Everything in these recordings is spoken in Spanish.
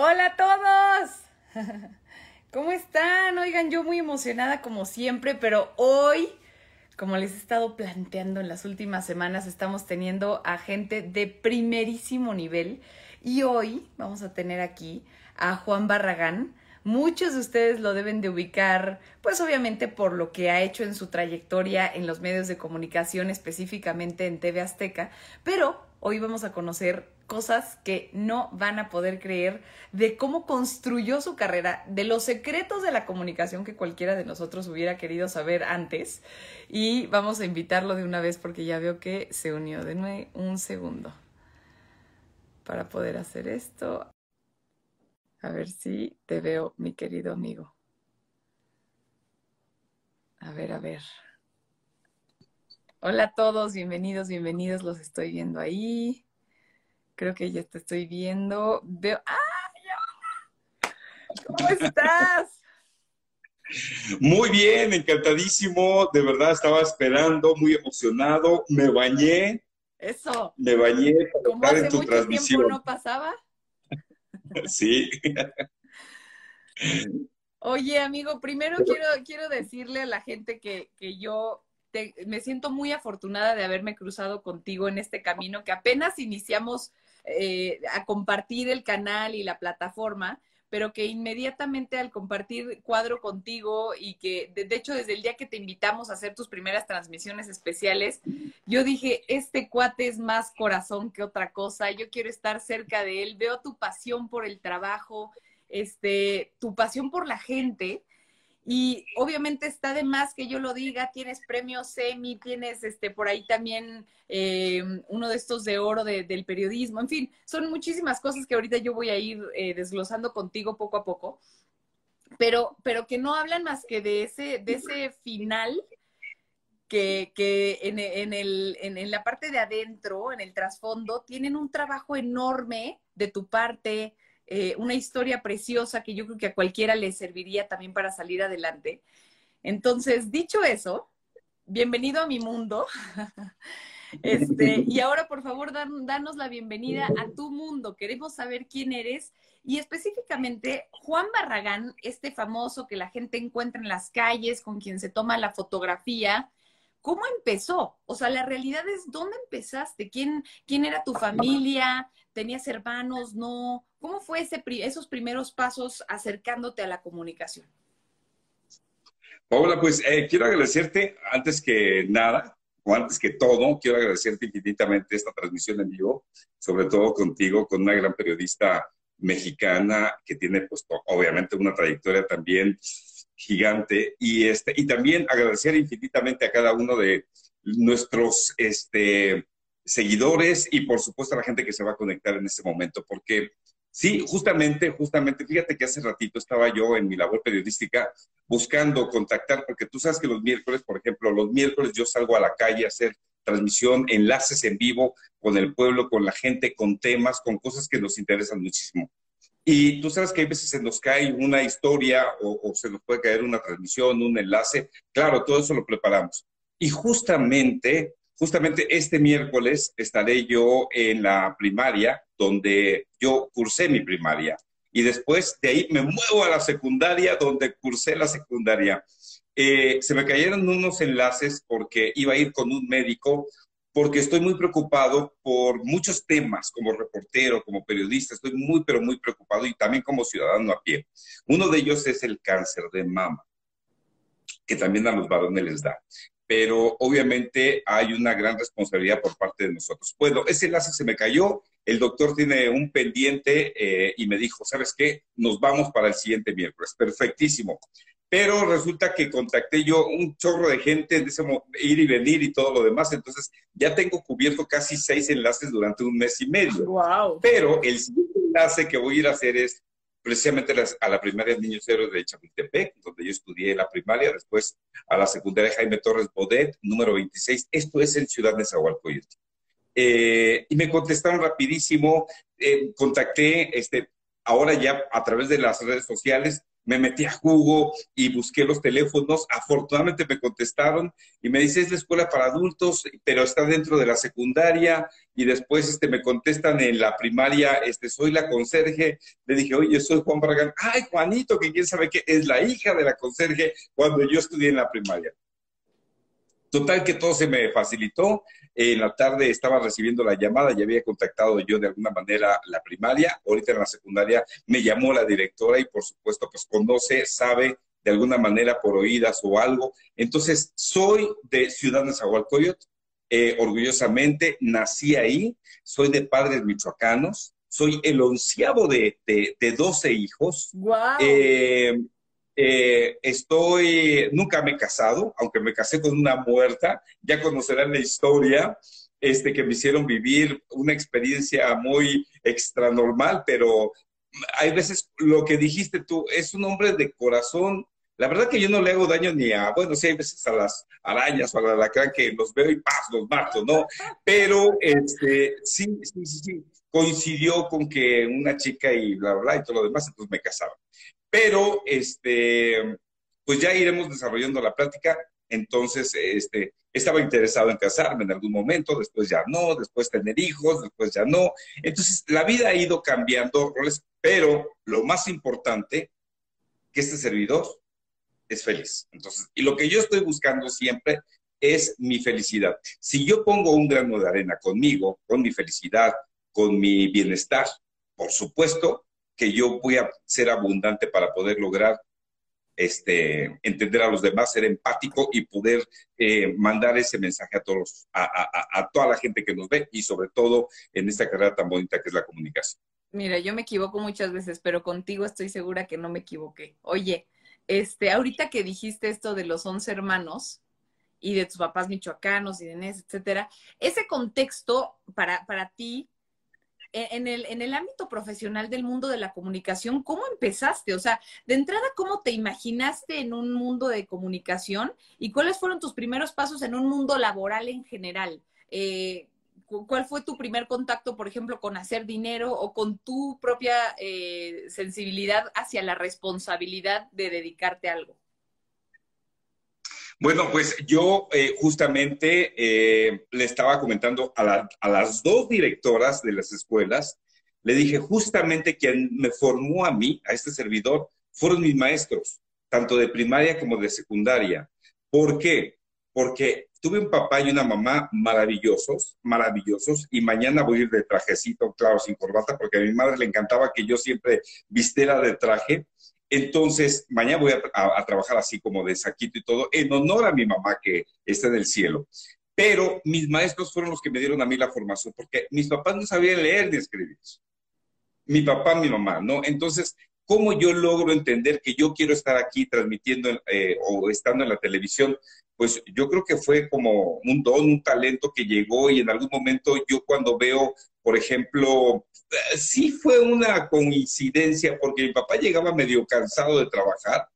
Hola a todos. ¿Cómo están? Oigan, yo muy emocionada como siempre, pero hoy, como les he estado planteando en las últimas semanas, estamos teniendo a gente de primerísimo nivel y hoy vamos a tener aquí a Juan Barragán. Muchos de ustedes lo deben de ubicar, pues obviamente por lo que ha hecho en su trayectoria en los medios de comunicación, específicamente en TV Azteca, pero hoy vamos a conocer cosas que no van a poder creer de cómo construyó su carrera, de los secretos de la comunicación que cualquiera de nosotros hubiera querido saber antes. Y vamos a invitarlo de una vez porque ya veo que se unió. Denme un segundo para poder hacer esto. A ver si te veo, mi querido amigo. A ver, a ver. Hola a todos, bienvenidos, bienvenidos, los estoy viendo ahí. Creo que ya te estoy viendo. Veo. ¡Ay! ¿Cómo estás? Muy bien, encantadísimo. De verdad estaba esperando, muy emocionado. Me bañé. Eso. Me bañé para estar en tu transmisión. Tiempo no pasaba? sí. Oye, amigo, primero quiero, quiero decirle a la gente que, que yo me siento muy afortunada de haberme cruzado contigo en este camino, que apenas iniciamos eh, a compartir el canal y la plataforma, pero que inmediatamente al compartir cuadro contigo y que, de, hecho, desde el día que te invitamos a hacer tus primeras transmisiones especiales, yo dije, este cuate es más corazón que otra cosa, yo quiero estar cerca de él, veo tu pasión por el trabajo, este, tu pasión por la gente y obviamente está de más que yo lo diga, tienes premio semi, tienes este por ahí también eh, uno de estos de oro del periodismo, en fin, son muchísimas cosas que ahorita yo voy a ir eh, desglosando contigo poco a poco, pero, pero que no hablan más que de ese, de ese final que, que en, en, el, en, en la parte de adentro, en el trasfondo, tienen un trabajo enorme de tu parte, eh, una historia preciosa que yo creo que a cualquiera le serviría también para salir adelante. Entonces, dicho eso, bienvenido a mi mundo. Este, y ahora, por favor, danos la bienvenida a tu mundo. Queremos saber quién eres y específicamente Juan Barragán, este famoso que la gente encuentra en las calles, con quien se toma la fotografía. ¿Cómo empezó? O sea, la realidad es, ¿dónde empezaste? ¿Quién, quién era tu familia? ¿Tenías hermanos? ¿No? ¿Cómo fue ese, esos primeros pasos acercándote a la comunicación? Paola, pues eh, quiero agradecerte antes que nada, o antes que todo, quiero agradecerte infinitamente esta transmisión en vivo, sobre todo contigo, con una gran periodista mexicana que tiene, pues, obviamente una trayectoria también gigante. Y, este, y también agradecer infinitamente a cada uno de nuestros este, seguidores y, por supuesto, a la gente que se va a conectar en este momento, porque Sí, justamente, justamente, fíjate que hace ratito estaba yo en mi labor periodística buscando contactar, porque tú sabes que los miércoles, por ejemplo, los miércoles yo salgo a la calle a hacer transmisión, enlaces en vivo con el pueblo, con la gente, con temas, con cosas que nos interesan muchísimo. Y tú sabes que hay veces se nos cae una historia o, o se nos puede caer una transmisión, un enlace. Claro, todo eso lo preparamos. Y justamente Justamente este miércoles estaré yo en la primaria, donde yo cursé mi primaria. Y después de ahí me muevo a la secundaria, donde cursé la secundaria. Eh, se me cayeron unos enlaces porque iba a ir con un médico, porque estoy muy preocupado por muchos temas como reportero, como periodista, estoy muy, pero muy preocupado y también como ciudadano a pie. Uno de ellos es el cáncer de mama, que también a los varones les da pero obviamente hay una gran responsabilidad por parte de nosotros. Bueno, ese enlace se me cayó, el doctor tiene un pendiente eh, y me dijo, ¿sabes qué? Nos vamos para el siguiente miércoles. Perfectísimo. Pero resulta que contacté yo un chorro de gente, en ese ir y venir y todo lo demás. Entonces ya tengo cubierto casi seis enlaces durante un mes y medio. Wow. Pero el siguiente enlace que voy a ir a hacer es precisamente a la primaria Niños Héroes de Chapultepec, donde yo estudié la primaria, después a la secundaria Jaime Torres Bodet, número 26. Esto es en Ciudad de Zahualcoyotl. Eh, y me contestaron rapidísimo, eh, contacté, este, ahora ya a través de las redes sociales, me metí a jugo y busqué los teléfonos. Afortunadamente me contestaron y me dice, es la escuela para adultos, pero está dentro de la secundaria. Y después este, me contestan en la primaria, este, soy la conserje. Le dije, oye, soy Juan Barragán. Ay, Juanito, que quién sabe qué, es la hija de la conserje cuando yo estudié en la primaria. Total que todo se me facilitó. En la tarde estaba recibiendo la llamada, ya había contactado yo de alguna manera la primaria. Ahorita en la secundaria me llamó la directora y por supuesto pues conoce, sabe de alguna manera por oídas o algo. Entonces, soy de Ciudad de Zahualcoyot, eh, orgullosamente nací ahí, soy de padres michoacanos, soy el onceavo de, de, 12 hijos. Wow. Eh, estoy, nunca me he casado, aunque me casé con una muerta, ya conocerán la historia, este, que me hicieron vivir una experiencia muy extranormal, pero hay veces lo que dijiste tú, es un hombre de corazón. La verdad que yo no le hago daño ni a, bueno, sí hay veces a las arañas o a la alacrán que los veo y ¡paz! los mato, ¿no? Pero este, sí, sí, sí, sí, coincidió con que una chica y bla, bla y todo lo demás, entonces me casaba. Pero, este, pues ya iremos desarrollando la práctica. Entonces, este, estaba interesado en casarme en algún momento, después ya no, después tener hijos, después ya no. Entonces, la vida ha ido cambiando roles, pero lo más importante, que este servidor es feliz. Entonces, y lo que yo estoy buscando siempre es mi felicidad. Si yo pongo un grano de arena conmigo, con mi felicidad, con mi bienestar, por supuesto que yo voy a ser abundante para poder lograr este, entender a los demás, ser empático y poder eh, mandar ese mensaje a todos, a, toda la gente que nos ve y sobre todo en esta carrera tan bonita que es la comunicación. Mira, yo me equivoco muchas veces, pero contigo estoy segura que no me equivoqué. Oye, este, ahorita que dijiste esto de los once hermanos y de tus papás michoacanos y de Inés, etcétera, ese contexto para, para ti en el, en el ámbito profesional del mundo de la comunicación, ¿cómo empezaste? O sea, de entrada, ¿cómo te imaginaste en un mundo de comunicación y cuáles fueron tus primeros pasos en un mundo laboral en general? Eh, ¿Cuál fue tu primer contacto, por ejemplo, con hacer dinero o con tu propia eh, sensibilidad hacia la responsabilidad de dedicarte a algo? Bueno, pues yo eh, justamente eh, le estaba comentando a, las dos directoras de las escuelas, le dije justamente quien me formó a mí, a este servidor, fueron mis maestros, tanto de primaria como de secundaria. ¿Por qué? Porque tuve un papá y una mamá maravillosos, maravillosos, y mañana voy a ir de trajecito, claro, sin corbata, porque a mi madre le encantaba que yo siempre vistiera de traje, entonces, mañana voy a, trabajar así como de saquito y todo, en honor a mi mamá que está en el cielo. Pero mis maestros fueron los que me dieron a mí la formación, porque mis papás no sabían leer ni escribir. Mi papá, mi mamá, ¿no? Entonces, ¿cómo yo logro entender que yo quiero estar aquí transmitiendo eh, o estando en la televisión? Pues yo creo que fue como un don, un talento que llegó y en algún momento yo cuando veo, por ejemplo, sí fue una coincidencia porque mi papá llegaba medio cansado de trabajar.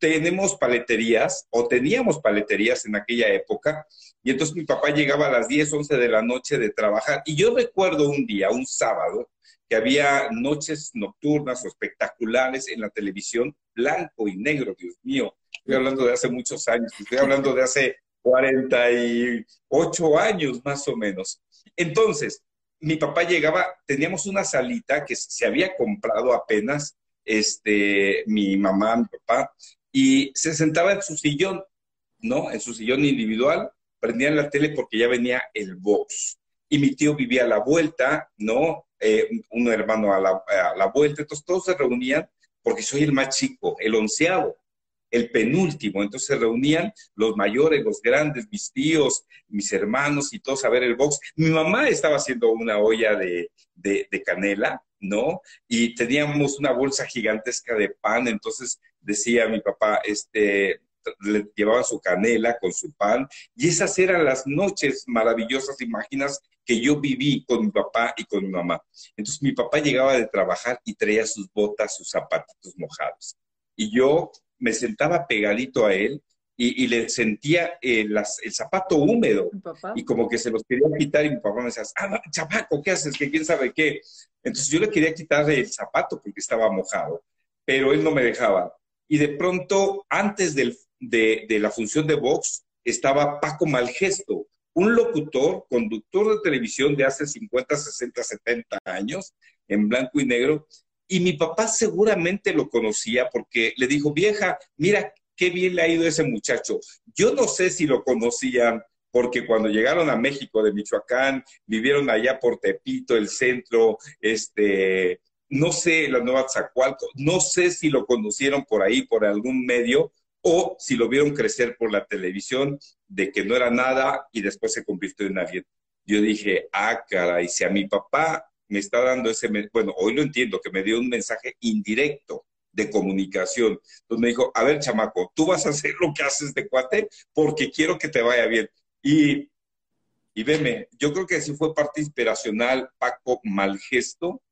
Tenemos paleterías o teníamos paleterías en aquella época y entonces mi papá llegaba a las 10, 11 de la noche de trabajar y yo recuerdo un día, un sábado, que había noches nocturnas o espectaculares en la televisión, blanco y negro, Dios mío. Estoy hablando de hace muchos años, estoy hablando de hace 48 años más o menos. Entonces, mi papá llegaba, teníamos una salita que se había comprado apenas, este, mi mamá, mi papá, y se sentaba en su sillón, ¿no? En su sillón individual, prendían la tele porque ya venía el box. Y mi tío vivía a la vuelta, ¿no? Eh, un hermano a la, a la vuelta, entonces todos se reunían porque soy el más chico, el onceavo el penúltimo. Entonces se reunían los mayores, los grandes, mis tíos, mis hermanos y todos a ver el box. Mi mamá estaba haciendo una olla de, canela, ¿no? Y teníamos una bolsa gigantesca de pan, entonces decía mi papá, este, le llevaba su canela con su pan, y esas eran las noches maravillosas, imaginas, que yo viví con mi papá y con mi mamá. Entonces mi papá llegaba de trabajar y traía sus botas, sus zapatitos mojados. Y yo me sentaba pegadito a él y, le sentía el zapato húmedo y como que se los quería quitar y mi papá me decía, ah, chapaco, ¿qué haces? Que quién sabe qué. Entonces yo le quería quitar el zapato porque estaba mojado. pero él no me dejaba. Y de pronto, antes del, de, de la función de Vox, estaba Paco Malgesto, un locutor, conductor de televisión de hace 50, 60, 70 años, en blanco y negro, y mi papá seguramente lo conocía porque le dijo, vieja, mira qué bien le ha ido ese muchacho. Yo no sé si lo conocían porque cuando llegaron a México de Michoacán, vivieron allá por Tepito, el centro, este, no sé, la Nueva Zacualco, no sé si lo conocieron por ahí, por algún medio, o si lo vieron crecer por la televisión, de que no era nada y después se convirtió en alguien. Yo dije, ah, caray, si a mi papá me está dando ese, bueno, hoy lo entiendo, que me dio un mensaje indirecto de comunicación. Me dijo, a ver, chamaco, tú vas a hacer lo que haces de cuate porque quiero que te vaya bien. Y, y veme, yo creo que sí fue parte inspiracional Paco Malgesto,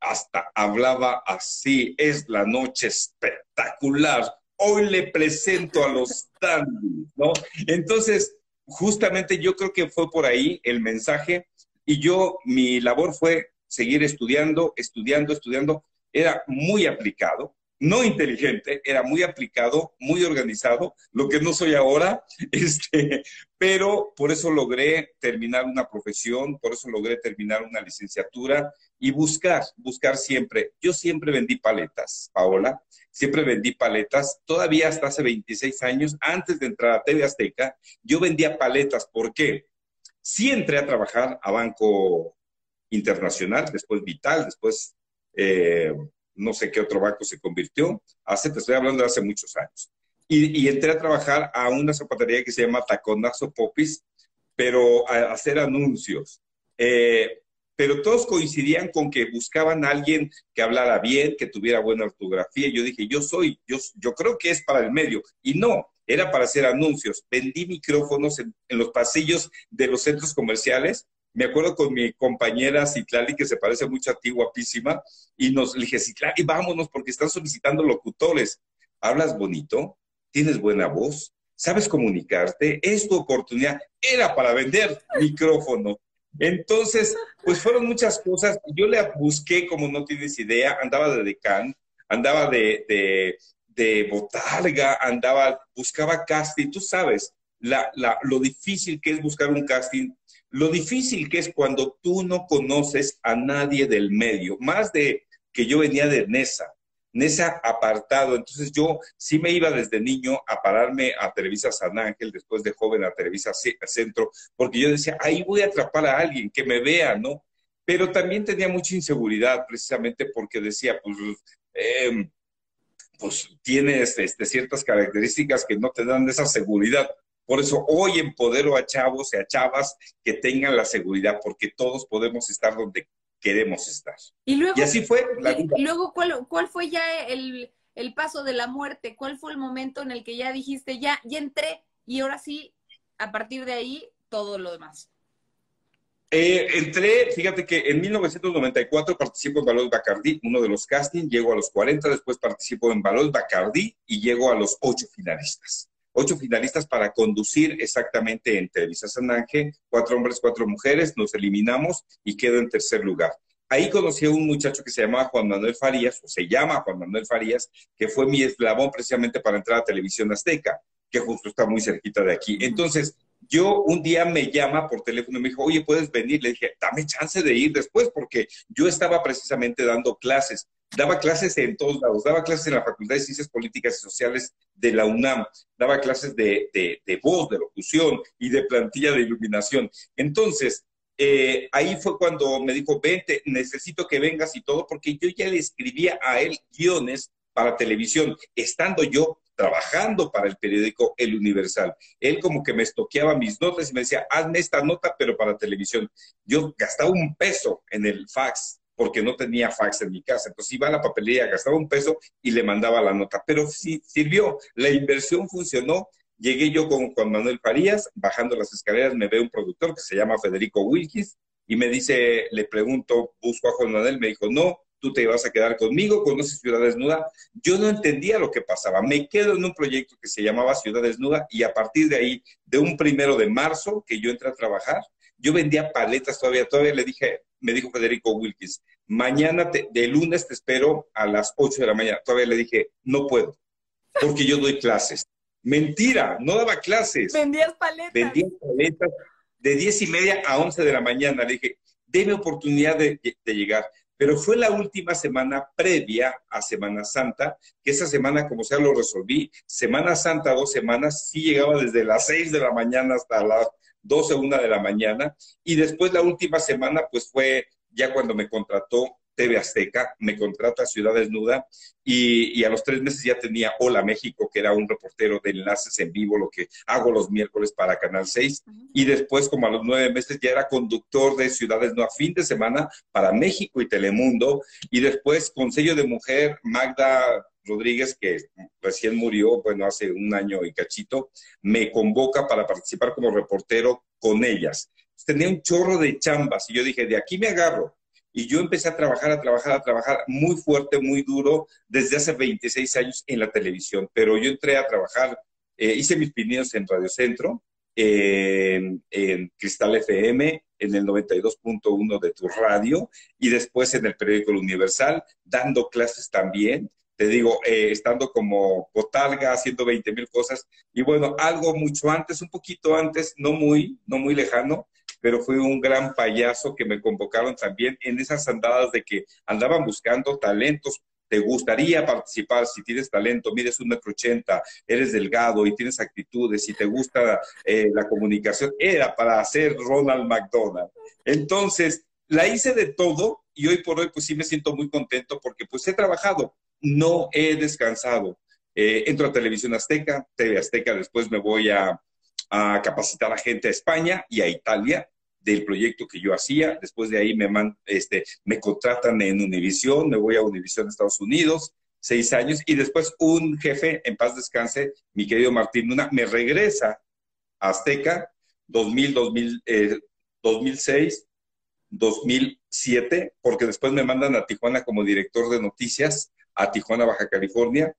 hasta hablaba así, es la noche espectacular, hoy le presento a los dandies, ¿no? Entonces, justamente yo creo que fue por ahí el mensaje y yo, mi labor fue seguir estudiando, estudiando, estudiando. Era muy aplicado, no inteligente, era muy aplicado, muy organizado, lo que no soy ahora, este, pero por eso logré terminar una profesión, por eso logré terminar una licenciatura y buscar, buscar siempre. Yo siempre vendí paletas, Paola, siempre vendí paletas, todavía hasta hace 26 años, antes de entrar a TV Azteca, yo vendía paletas, ¿por qué? Sí entré a trabajar a Banco Internacional, después Vital, después... Eh, no sé qué otro banco se convirtió, hace, te estoy hablando de hace muchos años. Y, entré a trabajar a una zapatería que se llama Taconazo Popis, pero a, hacer anuncios. Eh, pero todos coincidían con que buscaban a alguien que hablara bien, que tuviera buena ortografía. Yo dije, yo soy, yo, yo creo que es para el medio. Y no, era para hacer anuncios. Vendí micrófonos en los pasillos de los centros comerciales me acuerdo con mi compañera Citlali, que se parece mucho a ti, guapísima, y nos dije, Citlali, vámonos porque están solicitando locutores. ¿Hablas bonito? ¿Tienes buena voz? ¿Sabes comunicarte? Es tu oportunidad. Era para vender micrófono. Entonces, pues fueron muchas cosas. Yo le busqué, como no tienes idea, andaba de decán, andaba de, de, de botarga, andaba, buscaba casting. Tú sabes la, la, lo difícil que es buscar un casting lo difícil que es cuando tú no conoces a nadie del medio, más de que yo venía de Nesa, Nesa apartado, entonces yo sí me iba desde niño a pararme a Televisa San Ángel, después de joven a Televisa Centro, porque yo decía, ahí voy a atrapar a alguien que me vea, ¿no? Pero también tenía mucha inseguridad, precisamente porque decía, pues, em, pues tienes este, ciertas características que no te dan esa seguridad. Por eso hoy empodero a chavos y a chavas que tengan la seguridad, porque todos podemos estar donde queremos estar. Y, luego, así fue. y, luego, ¿cuál, ¿cuál, fue ya el, el, paso de la muerte? ¿Cuál fue el momento en el que ya dijiste, ya, ya entré y ahora sí, a partir de ahí, todo lo demás? Eh, entré, fíjate que en 1994 participo en Valor Bacardí, uno de los castings, llego a los 40, después participo en Valor Bacardí y llego a los ocho finalistas ocho finalistas para conducir exactamente en Televisa San Ángel, cuatro hombres, cuatro mujeres, nos eliminamos y quedo en tercer lugar. Ahí conocí a un muchacho que se llamaba Juan Manuel Farías, o se llama Juan Manuel Farías, que fue mi eslabón precisamente para entrar a Televisión Azteca, que justo está muy cerquita de aquí. Entonces, yo un día me llama por teléfono y me dijo, oye, ¿puedes venir? Le dije, dame chance de ir después, porque yo estaba precisamente dando clases daba clases en todos lados, daba clases en la Facultad de Ciencias Políticas y Sociales de la UNAM, daba clases de, de, voz, de locución y de plantilla de iluminación. Entonces, eh, ahí fue cuando me dijo, vente, necesito que vengas y todo, porque yo ya le escribía a él guiones para televisión, estando yo trabajando para el periódico El Universal. Él como que me estoqueaba mis notas y me decía, hazme esta nota, pero para televisión. Yo gastaba un peso en el fax porque no tenía fax en mi casa. Entonces iba a la papelería, gastaba un peso y le mandaba la nota. Pero sí sirvió, la inversión funcionó. Llegué yo con Juan Manuel Farías, bajando las escaleras me ve un productor que se llama Federico Wilkis y me dice, le pregunto, busco a Juan Manuel, me dijo, no, tú te vas a quedar conmigo, conoces Ciudad Desnuda. Yo no entendía lo que pasaba. Me quedo en un proyecto que se llamaba Ciudad Desnuda y a partir de ahí, de un primero de marzo que yo entré a trabajar, yo vendía paletas todavía, todavía le dije, me dijo Federico Wilkins, mañana, de lunes te espero a las 8 de la mañana. Todavía le dije, no puedo, porque yo doy clases. Mentira, no daba clases. Vendías paletas. Vendía paletas de 10 y media a 11 de la mañana. Le dije, deme oportunidad de, de llegar. Pero fue la última semana previa a Semana Santa, que esa semana, como sea, lo resolví. Semana Santa, dos semanas, sí llegaba desde las 6 de la mañana hasta las 12, una de la mañana. Y después la última semana, pues fue ya cuando me contrató TV Azteca, me contrata Ciudad Desnuda y, a los tres meses ya tenía Hola México, que era un reportero de enlaces en vivo, lo que hago los miércoles para Canal 6. Y después, como a los nueve meses, ya era conductor de Ciudad Desnuda fin de semana para México y Telemundo. Y después, con sello de mujer, Magda Rodríguez, que recién murió, bueno, hace un año y cachito, me convoca para participar como reportero con ellas. Tenía un chorro de chambas y yo dije, de aquí me agarro y yo empecé a trabajar, a trabajar, a trabajar muy fuerte, muy duro, desde hace 26 años en la televisión. Pero yo entré a trabajar, eh, hice mis pininos en Radio Centro, en, Cristal FM, en el 92.1 de tu radio, y después en el periódico Universal, dando clases también. Te digo, eh, estando como botalga, haciendo 20 mil cosas. Y bueno, algo mucho antes, un poquito antes, no muy, no muy lejano, pero fue un gran payaso que me convocaron también en esas andadas de que andaban buscando talentos. ¿Te gustaría participar si tienes talento, mides un metro ochenta, eres delgado y tienes actitudes y te gusta eh, la comunicación? Era para hacer Ronald McDonald. Entonces, la hice de todo y hoy por hoy pues sí me siento muy contento porque pues he trabajado, no he descansado. Eh, entro a Televisión Azteca, TV Azteca, después me voy a, capacitar a gente a España y a Italia del proyecto que yo hacía. Después de ahí me, este, me contratan en Univisión, me voy a Univisión Estados Unidos, seis años, y después un jefe, en paz descanse, mi querido Martín Luna, me regresa a Azteca 2000, 2000 2006, 2007, porque después me mandan a Tijuana como director de noticias, a Tijuana, Baja California,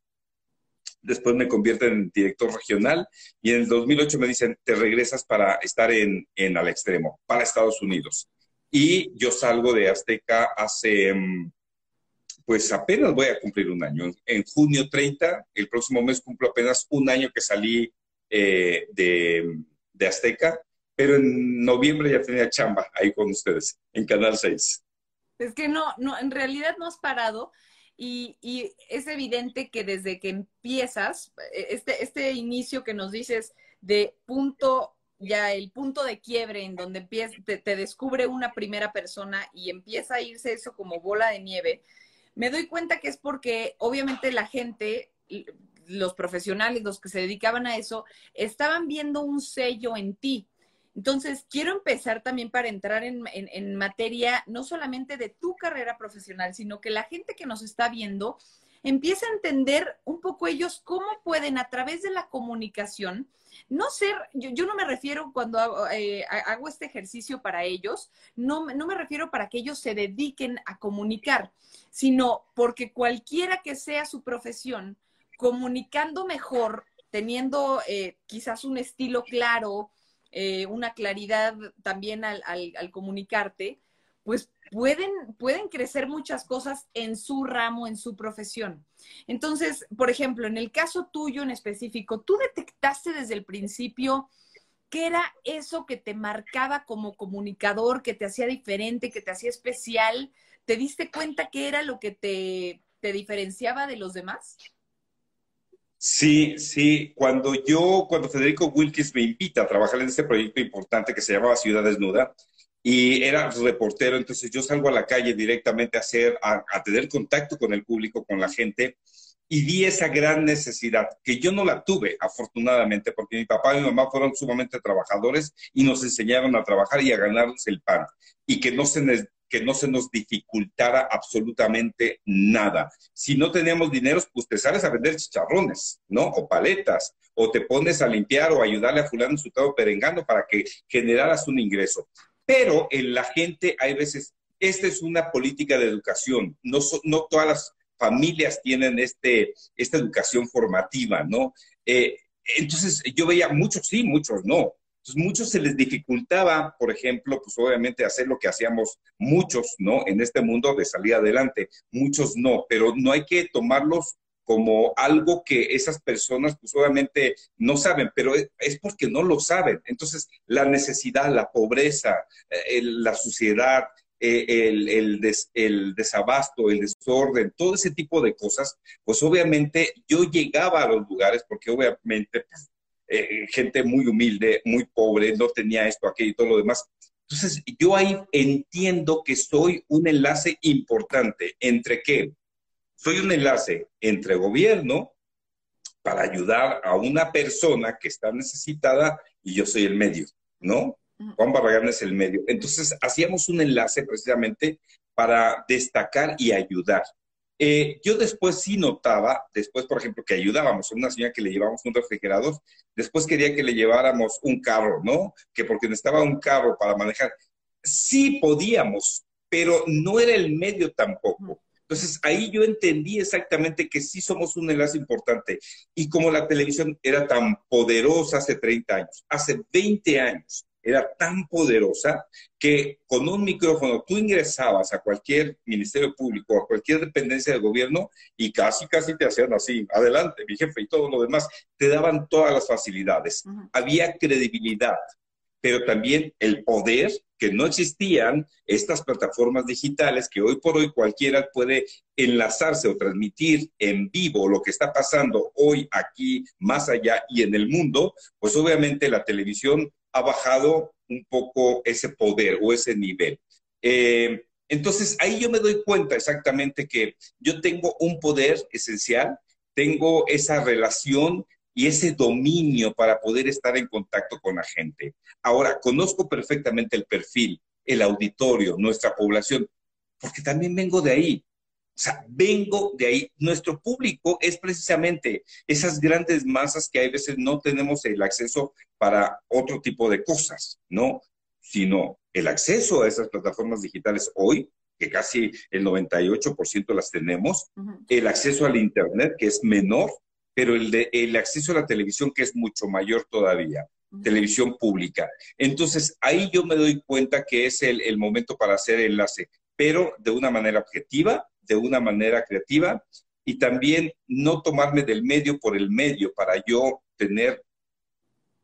después me convierten en director regional y en el 2008 me dicen, te regresas para estar en, en al extremo, para Estados Unidos. Y yo salgo de Azteca hace, mm, pues apenas voy a cumplir un año. En junio 30, el próximo mes cumplo apenas un año que salí eh, de, de Azteca, pero en noviembre ya tenía chamba ahí con ustedes, en Canal 6. Es que no, no, en realidad no has parado. Y, es evidente que desde que empiezas, e, este, este inicio que nos dices de punto, ya el punto de quiebre en donde empieza, te, te, descubre una primera persona y empieza a irse eso como bola de nieve, me doy cuenta que es porque obviamente la gente, los profesionales, los que se dedicaban a eso, estaban viendo un sello en ti entonces, quiero empezar también para entrar en, materia no solamente de tu carrera profesional, sino que la gente que nos está viendo empiece a entender un poco ellos cómo pueden a través de la comunicación, no ser, yo, no me refiero cuando eh, hago, este ejercicio para ellos, no, no me refiero para que ellos se dediquen a comunicar, sino porque cualquiera que sea su profesión, comunicando mejor, teniendo eh, quizás un estilo claro, eh, una claridad también al, comunicarte, pues pueden, pueden crecer muchas cosas en su ramo, en su profesión. Entonces, por ejemplo, en el caso tuyo en específico, ¿tú detectaste desde el principio qué era eso que te marcaba como comunicador, que te hacía diferente, que te hacía especial? ¿Te diste cuenta qué era lo que te, te diferenciaba de los demás? Sí, sí. Cuando yo, cuando Federico Wilkins me invita a trabajar en este proyecto importante que se llamaba Ciudad Desnuda, y era reportero, entonces yo salgo a la calle directamente a hacer, a, tener contacto con el público, con la gente, y vi esa gran necesidad, que yo no la tuve, afortunadamente, porque mi papá y mi mamá fueron sumamente trabajadores y nos enseñaron a trabajar y a ganarnos el pan, y que no se, que no se nos dificultara absolutamente nada. Si no teníamos dinero, pues te sales a vender chicharrones, ¿no? O paletas, o te pones a limpiar o ayudarle a fulano su todo perengano para que generaras un ingreso. Pero en la gente hay veces, esta es una política de educación, no, no todas las familias tienen este, esta educación formativa, ¿no? Eh, entonces yo veía muchos sí, muchos no. Entonces, muchos se les dificultaba, por ejemplo, pues obviamente hacer lo que hacíamos muchos, ¿no? En este mundo de salir adelante. Muchos no, pero no hay que tomarlos como algo que esas personas pues obviamente no saben, pero es porque no lo saben. Entonces, la necesidad, la pobreza, eh, la suciedad, eh, el, el, desabasto, el desorden, todo ese tipo de cosas, pues obviamente yo llegaba a los lugares porque obviamente pues, eh, gente muy humilde, muy pobre, no tenía esto, aquello y todo lo demás. Entonces, yo ahí entiendo que soy un enlace importante entre qué? Soy un enlace entre gobierno para ayudar a una persona que está necesitada y yo soy el medio, ¿no? Juan Barragán es el medio. Entonces, hacíamos un enlace precisamente para destacar y ayudar. Eh, yo después sí notaba, después, por ejemplo, que ayudábamos a una señora que le llevábamos un refrigerador, después quería que le lleváramos un carro, ¿no? Que porque necesitaba un carro para manejar. Sí podíamos, pero no era el medio tampoco. Entonces ahí yo entendí exactamente que sí somos un enlace importante. Y como la televisión era tan poderosa hace 30 años, hace 20 años, era tan poderosa que con un micrófono tú ingresabas a cualquier ministerio público, a cualquier dependencia del gobierno y casi, casi te hacían así, adelante, mi jefe y todo lo demás, te daban todas las facilidades. Había credibilidad, pero también el poder que no existían estas plataformas digitales que hoy por hoy cualquiera puede enlazarse o transmitir en vivo lo que está pasando hoy aquí, más allá y en el mundo, pues obviamente la televisión ha bajado un poco ese poder o ese nivel. Eh, entonces, ahí yo me doy cuenta exactamente que yo tengo un poder esencial, tengo esa relación y ese dominio para poder estar en contacto con la gente. Ahora, conozco perfectamente el perfil, el auditorio, nuestra población, porque también vengo de ahí. O sea, vengo de ahí. Nuestro público es precisamente esas grandes masas que a veces no tenemos el acceso para otro tipo de cosas, ¿no? Sino el acceso a esas plataformas digitales hoy, que casi el 98% las tenemos, el acceso al Internet, que es menor, pero el, de, el acceso a la televisión, que es mucho mayor todavía, televisión pública. Entonces, ahí yo me doy cuenta que es el, el momento para hacer enlace, pero de una manera objetiva, de una manera creativa y también no tomarme del medio por el medio para yo tener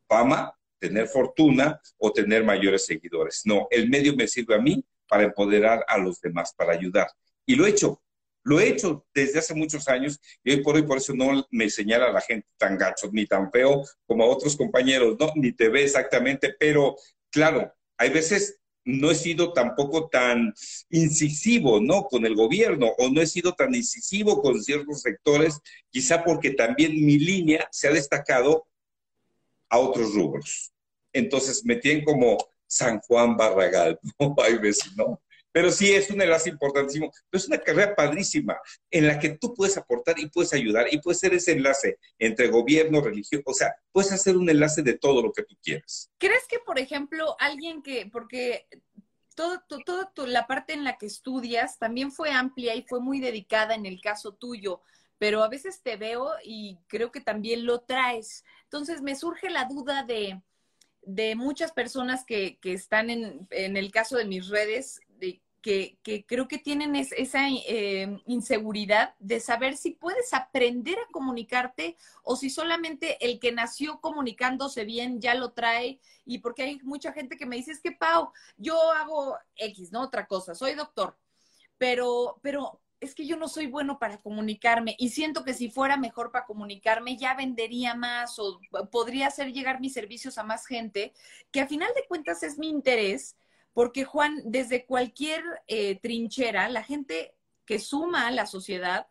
fama, tener fortuna o tener mayores seguidores. No, el medio me sirve a mí para empoderar a los demás, para ayudar. Y lo he hecho, lo he hecho desde hace muchos años y hoy por hoy por eso no me señala a la gente tan gacho ni tan feo como a otros compañeros, no, ni te ve exactamente, pero claro, hay veces no he sido tampoco tan incisivo, ¿no? Con el gobierno o no he sido tan incisivo con ciertos sectores, quizá porque también mi línea se ha destacado a otros rubros. Entonces me tienen como San Juan Barragal, ¿no? Hay veces. Pero sí es un enlace importantísimo. es una carrera padrísima en la que tú puedes aportar y puedes ayudar y puedes ser ese enlace entre gobierno, religión, o sea, puedes hacer un enlace de todo lo que tú quieras. ¿Crees que, por ejemplo, alguien que, porque toda todo, la parte en la que estudias también fue amplia y fue muy dedicada en el caso tuyo, pero a veces te veo y creo que también lo traes. Entonces me surge la duda de, de muchas personas que, que están en, en, el caso de mis redes, que, creo que tienen esa eh, inseguridad de saber si puedes aprender a comunicarte o si solamente el que nació comunicándose bien ya lo trae. Y porque hay mucha gente que me dice, es que Pau, yo hago X, ¿no? Otra cosa, soy doctor, pero, pero es que yo no soy bueno para comunicarme y siento que si fuera mejor para comunicarme ya vendería más o podría hacer llegar mis servicios a más gente, que a final de cuentas es mi interés porque Juan, desde cualquier eh, trinchera, la gente que suma a la sociedad,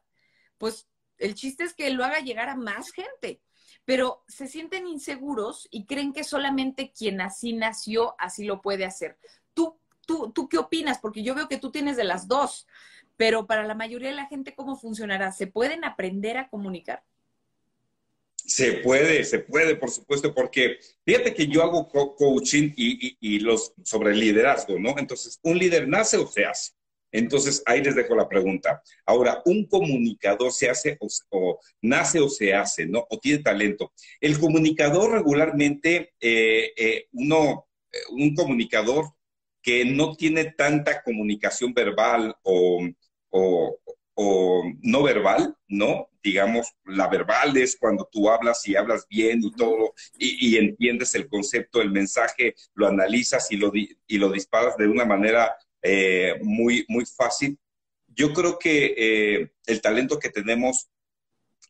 pues el chiste es que lo haga llegar a más gente, pero se sienten inseguros y creen que solamente quien así nació, así lo puede hacer. ¿Tú, tú, tú qué opinas? Porque yo veo que tú tienes de las dos, pero para la mayoría de la gente, ¿cómo funcionará? ¿Se pueden aprender a comunicar? Se puede, se puede, por supuesto, porque fíjate que yo hago coaching y, los sobre liderazgo, ¿no? Entonces, un líder nace o se hace. Entonces, ahí les dejo la pregunta. Ahora, ¿un comunicador se hace o, nace o se hace, ¿no? O tiene talento. El comunicador regularmente, eh, eh, uno, eh, un comunicador que no tiene tanta comunicación verbal o, no verbal, ¿no? Digamos, la verbal es cuando tú hablas y hablas bien y todo, y, entiendes el concepto, el mensaje, lo analizas y lo, y lo disparas de una manera eh, muy, muy fácil. Yo creo que eh, el talento que tenemos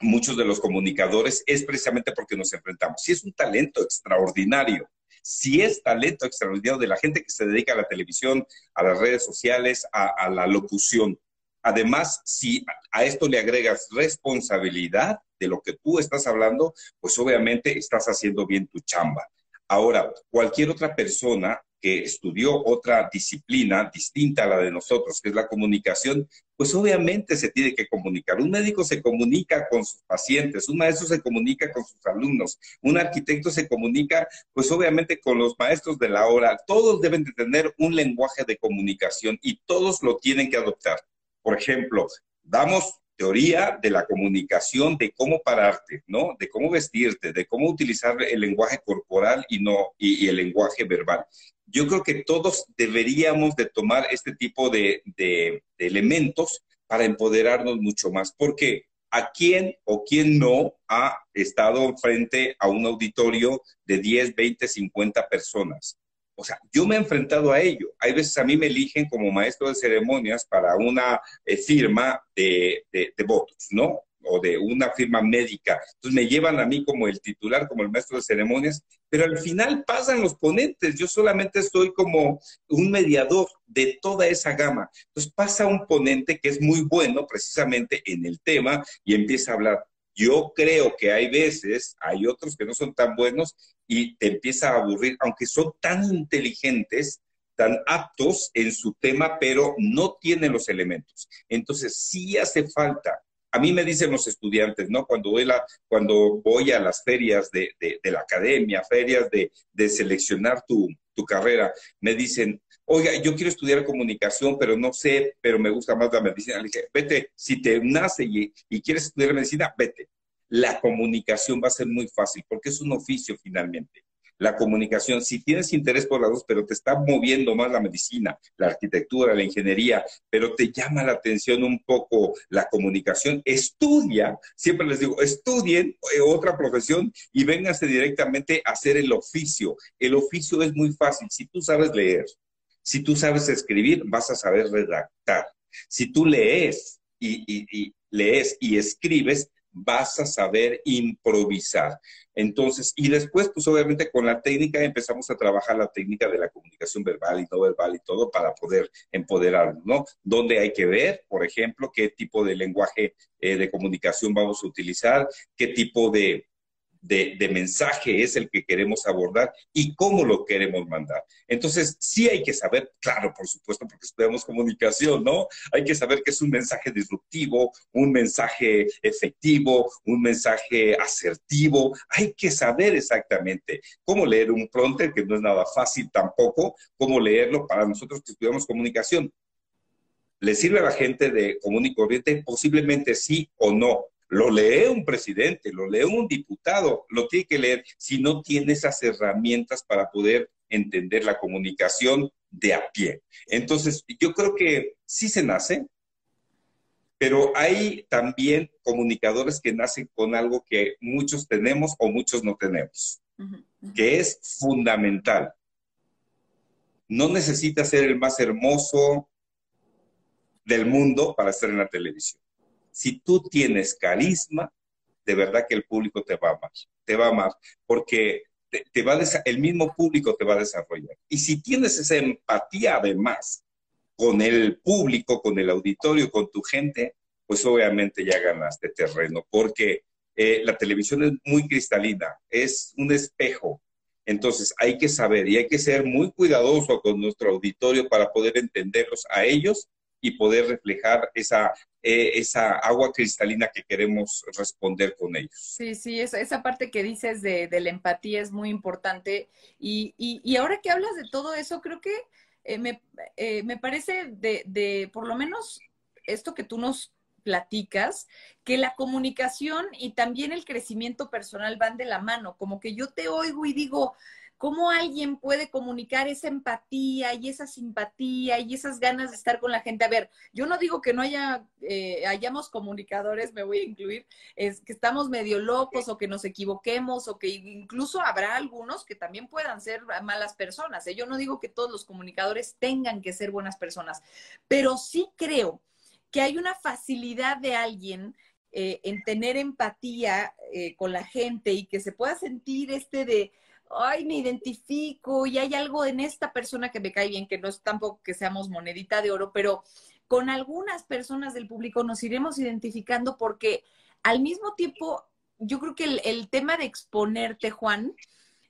muchos de los comunicadores es precisamente porque nos enfrentamos. Si es un talento extraordinario, si es talento extraordinario de la gente que se dedica a la televisión, a las redes sociales, a, la locución. Además, si a esto le agregas responsabilidad de lo que tú estás hablando, pues obviamente estás haciendo bien tu chamba. Ahora, cualquier otra persona que estudió otra disciplina distinta a la de nosotros, que es la comunicación, pues obviamente se tiene que comunicar. Un médico se comunica con sus pacientes, un maestro se comunica con sus alumnos, un arquitecto se comunica, pues obviamente con los maestros de la hora. Todos deben de tener un lenguaje de comunicación y todos lo tienen que adoptar. Por ejemplo, damos teoría de la comunicación, de cómo pararte, ¿no? De cómo vestirte, de cómo utilizar el lenguaje corporal y no y, el lenguaje verbal. Yo creo que todos deberíamos de tomar este tipo de, de, de elementos para empoderarnos mucho más, porque ¿a quién o quién no ha estado frente a un auditorio de 10, 20, 50 personas? O sea, yo me he enfrentado a ello. Hay veces a mí me eligen como maestro de ceremonias para una eh, firma de, votos, ¿no? O de una firma médica. Entonces me llevan a mí como el titular, como el maestro de ceremonias, pero al final pasan los ponentes. Yo solamente estoy como un mediador de toda esa gama. Entonces pasa un ponente que es muy bueno precisamente en el tema y empieza a hablar. Yo creo que hay veces, hay otros que no son tan buenos y te empieza a aburrir, aunque son tan inteligentes, tan aptos en su tema, pero no tienen los elementos. Entonces, sí hace falta. A mí me dicen los estudiantes, ¿no? Cuando voy, la, cuando voy a las ferias de, la academia, ferias de, seleccionar tu, tu carrera, me dicen, oiga, yo quiero estudiar comunicación, pero no sé, pero me gusta más la medicina. Le dije, vete, si te nace y, quieres estudiar medicina, vete. La comunicación va a ser muy fácil porque es un oficio finalmente. La comunicación, si tienes interés por las dos, pero te está moviendo más la medicina, la arquitectura, la ingeniería, pero te llama la atención un poco la comunicación, estudia, siempre les digo, estudien eh, otra profesión y vénganse directamente a hacer el oficio. El oficio es muy fácil. Si tú sabes leer, si tú sabes escribir, vas a saber redactar. Si tú lees y, lees y escribes, vas a saber improvisar. Entonces, y después, pues obviamente con la técnica empezamos a trabajar la técnica de la comunicación verbal y no verbal y todo para poder empoderarnos, ¿no? Dónde hay que ver, por ejemplo, qué tipo de lenguaje eh, de comunicación vamos a utilizar, qué tipo de, de, mensaje es el que queremos abordar y cómo lo queremos mandar. Entonces, sí hay que saber, claro, por supuesto, porque estudiamos comunicación, ¿no? Hay que saber que es un mensaje disruptivo, un mensaje efectivo, un mensaje asertivo. Hay que saber exactamente cómo leer un prompter, que no es nada fácil tampoco, cómo leerlo para nosotros que estudiamos comunicación. ¿Le sirve a la gente de común y corriente? Posiblemente sí o no, lo lee un presidente, lo lee un diputado, lo tiene que leer si no tiene esas herramientas para poder entender la comunicación de a pie. Entonces, yo creo que sí se nace, pero hay también comunicadores que nacen con algo que muchos tenemos o muchos no tenemos, que es fundamental. No necesita ser el más hermoso del mundo para estar en la televisión si tú tienes carisma, de verdad que el público te va a amar, te va a amar, porque te, va el mismo público te va a desarrollar. Y si tienes esa empatía además con el público, con el auditorio, con tu gente, pues obviamente ya ganaste terreno, porque eh, la televisión es muy cristalina, es un espejo. Entonces hay que saber y hay que ser muy cuidadoso con nuestro auditorio para poder entenderlos a ellos y poder reflejar esa, eh, esa agua cristalina que queremos responder con ellos. Sí, sí, esa, esa parte que dices de, la empatía es muy importante. Y, y, y, ahora que hablas de todo eso, creo que eh, me, eh, me, parece de, de, por lo menos, esto que tú nos platicas, que la comunicación y también el crecimiento personal van de la mano, como que yo te oigo y digo, ¿cómo alguien puede comunicar esa empatía y esa simpatía y esas ganas de estar con la gente? A ver, yo no digo que no haya, eh, hayamos comunicadores, me voy a incluir, es que estamos medio locos o que nos equivoquemos o que incluso habrá algunos que también puedan ser malas personas. ¿eh? Yo no digo que todos los comunicadores tengan que ser buenas personas, pero sí creo que hay una facilidad de alguien eh, en tener empatía con la gente y que se pueda sentir este de ay, me identifico y hay algo en esta persona que me cae bien, que no es tampoco que seamos monedita de oro, pero con algunas personas del público nos iremos identificando porque al mismo tiempo, yo creo que el, tema de exponerte, Juan,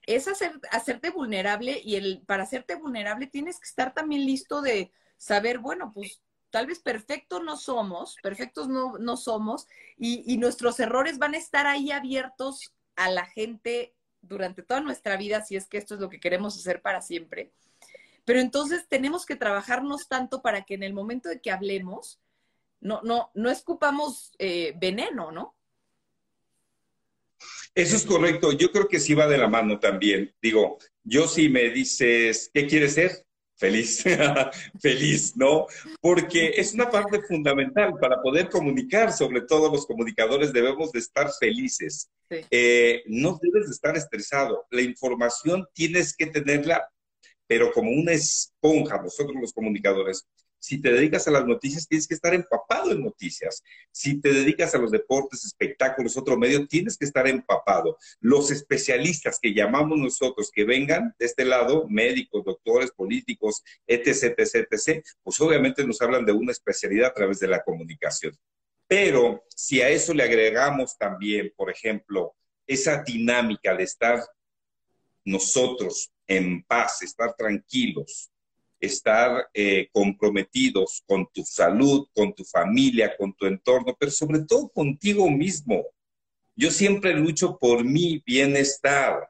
es hacer, hacerte vulnerable y el, para hacerte vulnerable tienes que estar también listo de saber, bueno, pues tal vez perfectos no somos, perfectos no, no somos, y, y, nuestros errores van a estar ahí abiertos a la gente durante toda nuestra vida si es que esto es lo que queremos hacer para siempre. Pero entonces tenemos que trabajarnos tanto para que en el momento de que hablemos, no, no, no escupamos eh, veneno, ¿no? Eso es correcto. Yo creo que sí va de la mano también. Digo, yo si me dices, ¿qué quieres ser? Feliz, feliz, ¿no? Porque es una parte fundamental para poder comunicar, sobre todo los comunicadores debemos de estar felices. Eh, no debes de estar estresado. La información tienes que tenerla, pero como una esponja, nosotros los comunicadores, si te dedicas a las noticias, tienes que estar empapado en noticias. Si te dedicas a los deportes, espectáculos, otro medio, tienes que estar empapado. Los especialistas que llamamos nosotros, que vengan de este lado, médicos, doctores, políticos, etc., etc., etc., pues obviamente nos hablan de una especialidad a través de la comunicación. Pero si a eso le agregamos también, por ejemplo, esa dinámica de estar nosotros en paz, estar tranquilos, estar eh, comprometidos con tu salud, con tu familia, con tu entorno, pero sobre todo contigo mismo. Yo siempre lucho por mi bienestar.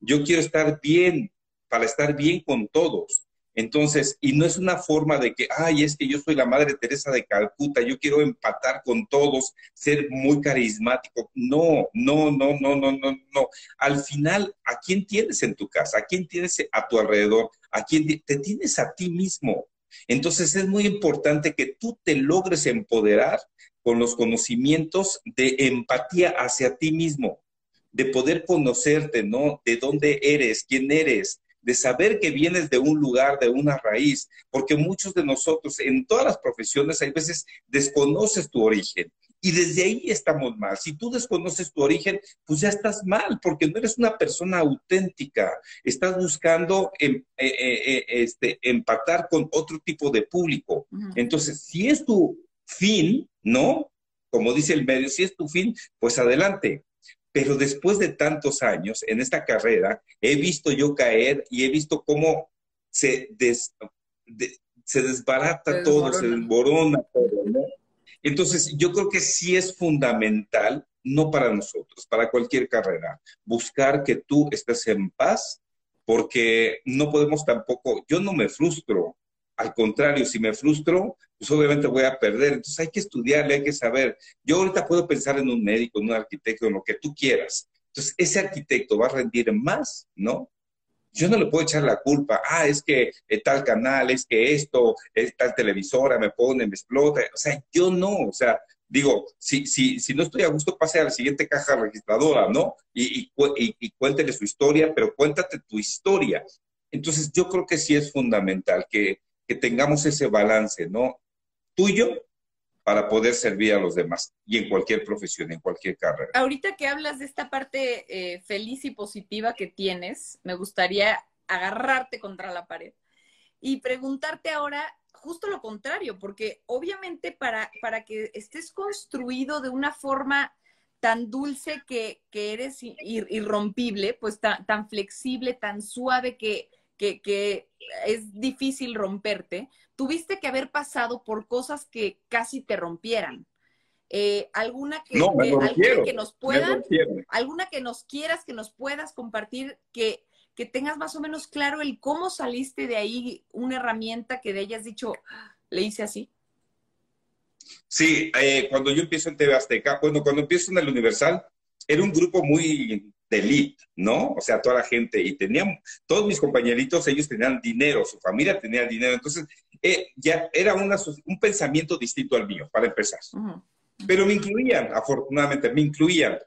Yo quiero estar bien para estar bien con todos. Entonces, y no es una forma de que, ay, es que yo soy la Madre Teresa de Calcuta, yo quiero empatar con todos, ser muy carismático. No, no, no, no, no, no, no. Al final, ¿a quién tienes en tu casa? ¿A quién tienes a tu alrededor? ¿A quién te tienes a ti mismo? Entonces, es muy importante que tú te logres empoderar con los conocimientos de empatía hacia ti mismo, de poder conocerte, ¿no? De dónde eres, quién eres, de saber que vienes de un lugar, de una raíz, porque muchos de nosotros en todas las profesiones hay veces desconoces tu origen. Y desde ahí estamos mal. Si tú desconoces tu origen, pues ya estás mal, porque no eres una persona auténtica. Estás buscando em, eh, eh, eh, este, empatar con otro tipo de público. Entonces, si es tu fin, ¿no? Como dice el medio, si es tu fin, pues adelante. Pero después de tantos años en esta carrera, he visto yo caer y he visto cómo se, se desbarata todo, se desborona todo, ¿no? Entonces, yo creo que sí es fundamental, no para nosotros, para cualquier carrera, buscar que tú estés en paz, porque no podemos tampoco, yo no me frustro, al contrario, si me frustro, pues obviamente voy a perder. Entonces hay que estudiarle, hay que saber. Yo ahorita puedo pensar en un médico, en un arquitecto, en lo que tú quieras. Entonces ese arquitecto va a rendir más, ¿no? Yo no le puedo echar la culpa, ah, es que eh, tal canal, es que esto, es tal televisora, me pone, me explota. O sea, yo no, o sea, digo, si, si, si no estoy a gusto, pase a la siguiente caja registradora, ¿no? Y, y, cuéntele su historia, pero cuéntate tu historia. Entonces, yo creo que sí es fundamental que, que tengamos ese balance, ¿no? Tuyo para poder servir a los demás y en cualquier profesión, en cualquier carrera. Ahorita que hablas de esta parte eh, feliz y positiva que tienes, me gustaría agarrarte contra la pared y preguntarte ahora justo lo contrario, porque obviamente para, para que estés construido de una forma tan dulce que, eres irrompible, pues tan flexible, tan suave que que, es difícil romperte, tuviste que haber pasado por cosas que casi te rompieran. Eh, alguna que, que, nos puedan, alguna que nos quieras, que nos puedas compartir, que, que tengas más o menos claro el cómo saliste de ahí, una herramienta que de hayas dicho, le hice así. Sí, eh, cuando yo empiezo en TV Azteca, bueno, cuando empiezo en el Universal, era un grupo muy de elite, ¿no? O sea, toda la gente, y tenían, todos mis compañeritos, ellos tenían dinero, su familia tenía dinero, entonces eh, ya era un pensamiento distinto al mío, para empezar. Pero me incluían, afortunadamente, me incluían.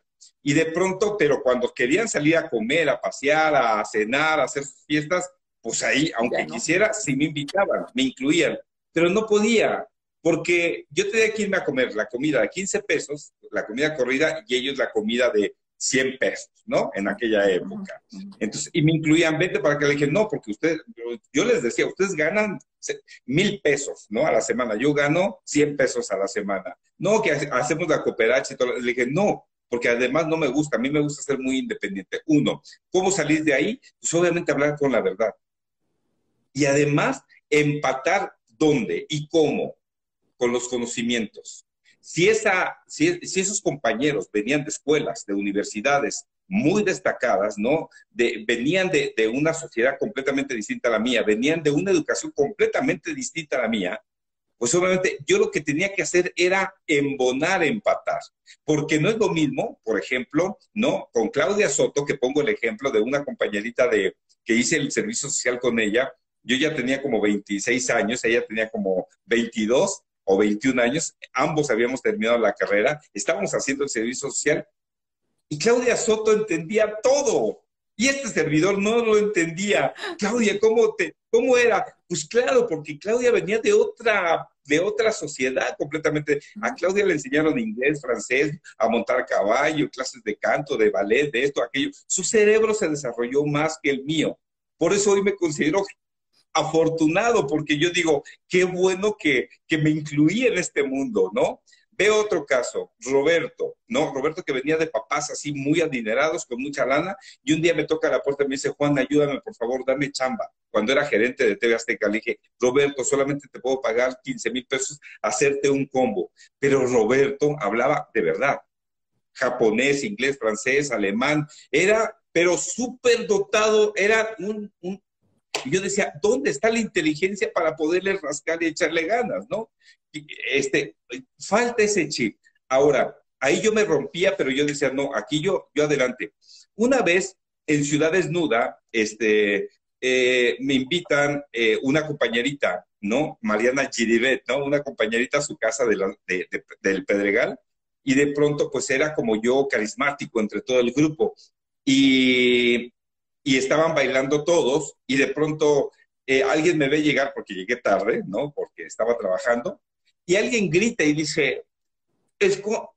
Y de pronto, pero cuando querían salir a comer, a pasear, a cenar, a hacer sus fiestas, pues ahí, aunque quisiera, sí me invitaban, me incluían. Pero no podía, porque yo tenía que irme a comer la comida de 15 pesos, la comida corrida, y ellos la comida de 100 pesos, ¿no? En aquella época. Entonces, y me incluían, vete para que le dije, no, porque ustedes, yo, les decía, ustedes ganan mil pesos, ¿no? A la semana. Yo gano 100 pesos a la semana. No, que hacemos la cooperacha y todo. Le dije, no, porque además no me gusta, a mí me gusta ser muy independiente. Uno, ¿cómo salir de ahí? Pues obviamente hablar con la verdad. Y además, empatar dónde y cómo con los conocimientos. Si, esa, si, esos compañeros venían de escuelas, de universidades muy destacadas, ¿no? Venían de, de, una sociedad completamente distinta a la mía, venían de una educación completamente distinta a la mía, pues obviamente yo lo que tenía que hacer era embonar, empatar, porque no es lo mismo, por ejemplo, ¿no? Con Claudia Soto, que pongo el ejemplo de una compañerita de, que hice el servicio social con ella, yo ya tenía como 26 años, ella tenía como 22, o 21 años, ambos habíamos terminado la carrera, estábamos haciendo el servicio social y Claudia Soto entendía todo. Y este servidor no lo entendía. Claudia, ¿cómo, te, cómo era? Pues claro, porque Claudia venía de otra, de otra sociedad completamente. A Claudia le enseñaron inglés, francés, a montar caballo, clases de canto, de ballet, de esto, aquello. Su cerebro se desarrolló más que el mío. Por eso hoy me considero afortunado porque yo digo, qué bueno que, que me incluí en este mundo, ¿no? Veo otro caso, Roberto, ¿no? Roberto que venía de papás así muy adinerados, con mucha lana, y un día me toca la puerta y me dice, Juan, ayúdame, por favor, dame chamba. Cuando era gerente de TV Azteca, le dije, Roberto, solamente te puedo pagar 15 mil pesos, hacerte un combo. Pero Roberto hablaba de verdad, japonés, inglés, francés, alemán, era, pero súper dotado, era un, y yo decía, ¿dónde está la inteligencia para poderle rascar y echarle ganas, no? Este, falta ese chip. Ahora, ahí yo me rompía, pero yo decía, no, aquí yo, yo adelante. Una vez en Ciudad Desnuda, este, eh, me invitan eh, una compañerita, ¿no? Mariana Giribet, ¿no? Una compañerita a su casa de del Pedregal, y de pronto, pues era como yo, carismático entre todo el grupo. Y y estaban bailando todos y de pronto eh, alguien me ve llegar porque llegué tarde, ¿no? Porque estaba trabajando y alguien grita y dice,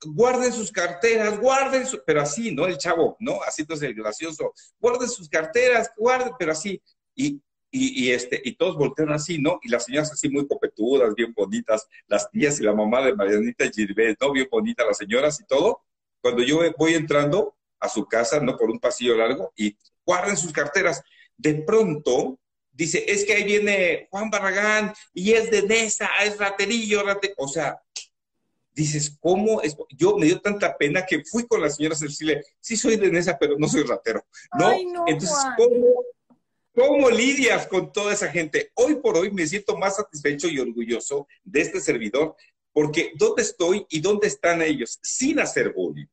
guarden sus carteras, guarden su... pero así, ¿no? El chavo, ¿no? Haciéndose el gracioso, guarden sus carteras, guarden, pero así. Y, y, este, y todos voltean así, ¿no? Y las señoras así muy copetudas, bien bonitas, las tías y la mamá de Marianita Girvet, ¿no? Bien bonitas las señoras y todo. Cuando yo voy entrando a su casa, ¿no? Por un pasillo largo y guarden sus carteras. De pronto, dice, es que ahí viene Juan Barragán y es de Nesa, es raterillo, o sea, dices, ¿cómo es? Yo me dio tanta pena que fui con la señora Cecilia, sí soy de Nesa, pero no soy ratero, ¿no? Entonces, ¿cómo, ¿cómo lidias con toda esa gente? Hoy por hoy me siento más satisfecho y orgulloso de este servidor, porque ¿dónde estoy y dónde están ellos? Sin hacer bullying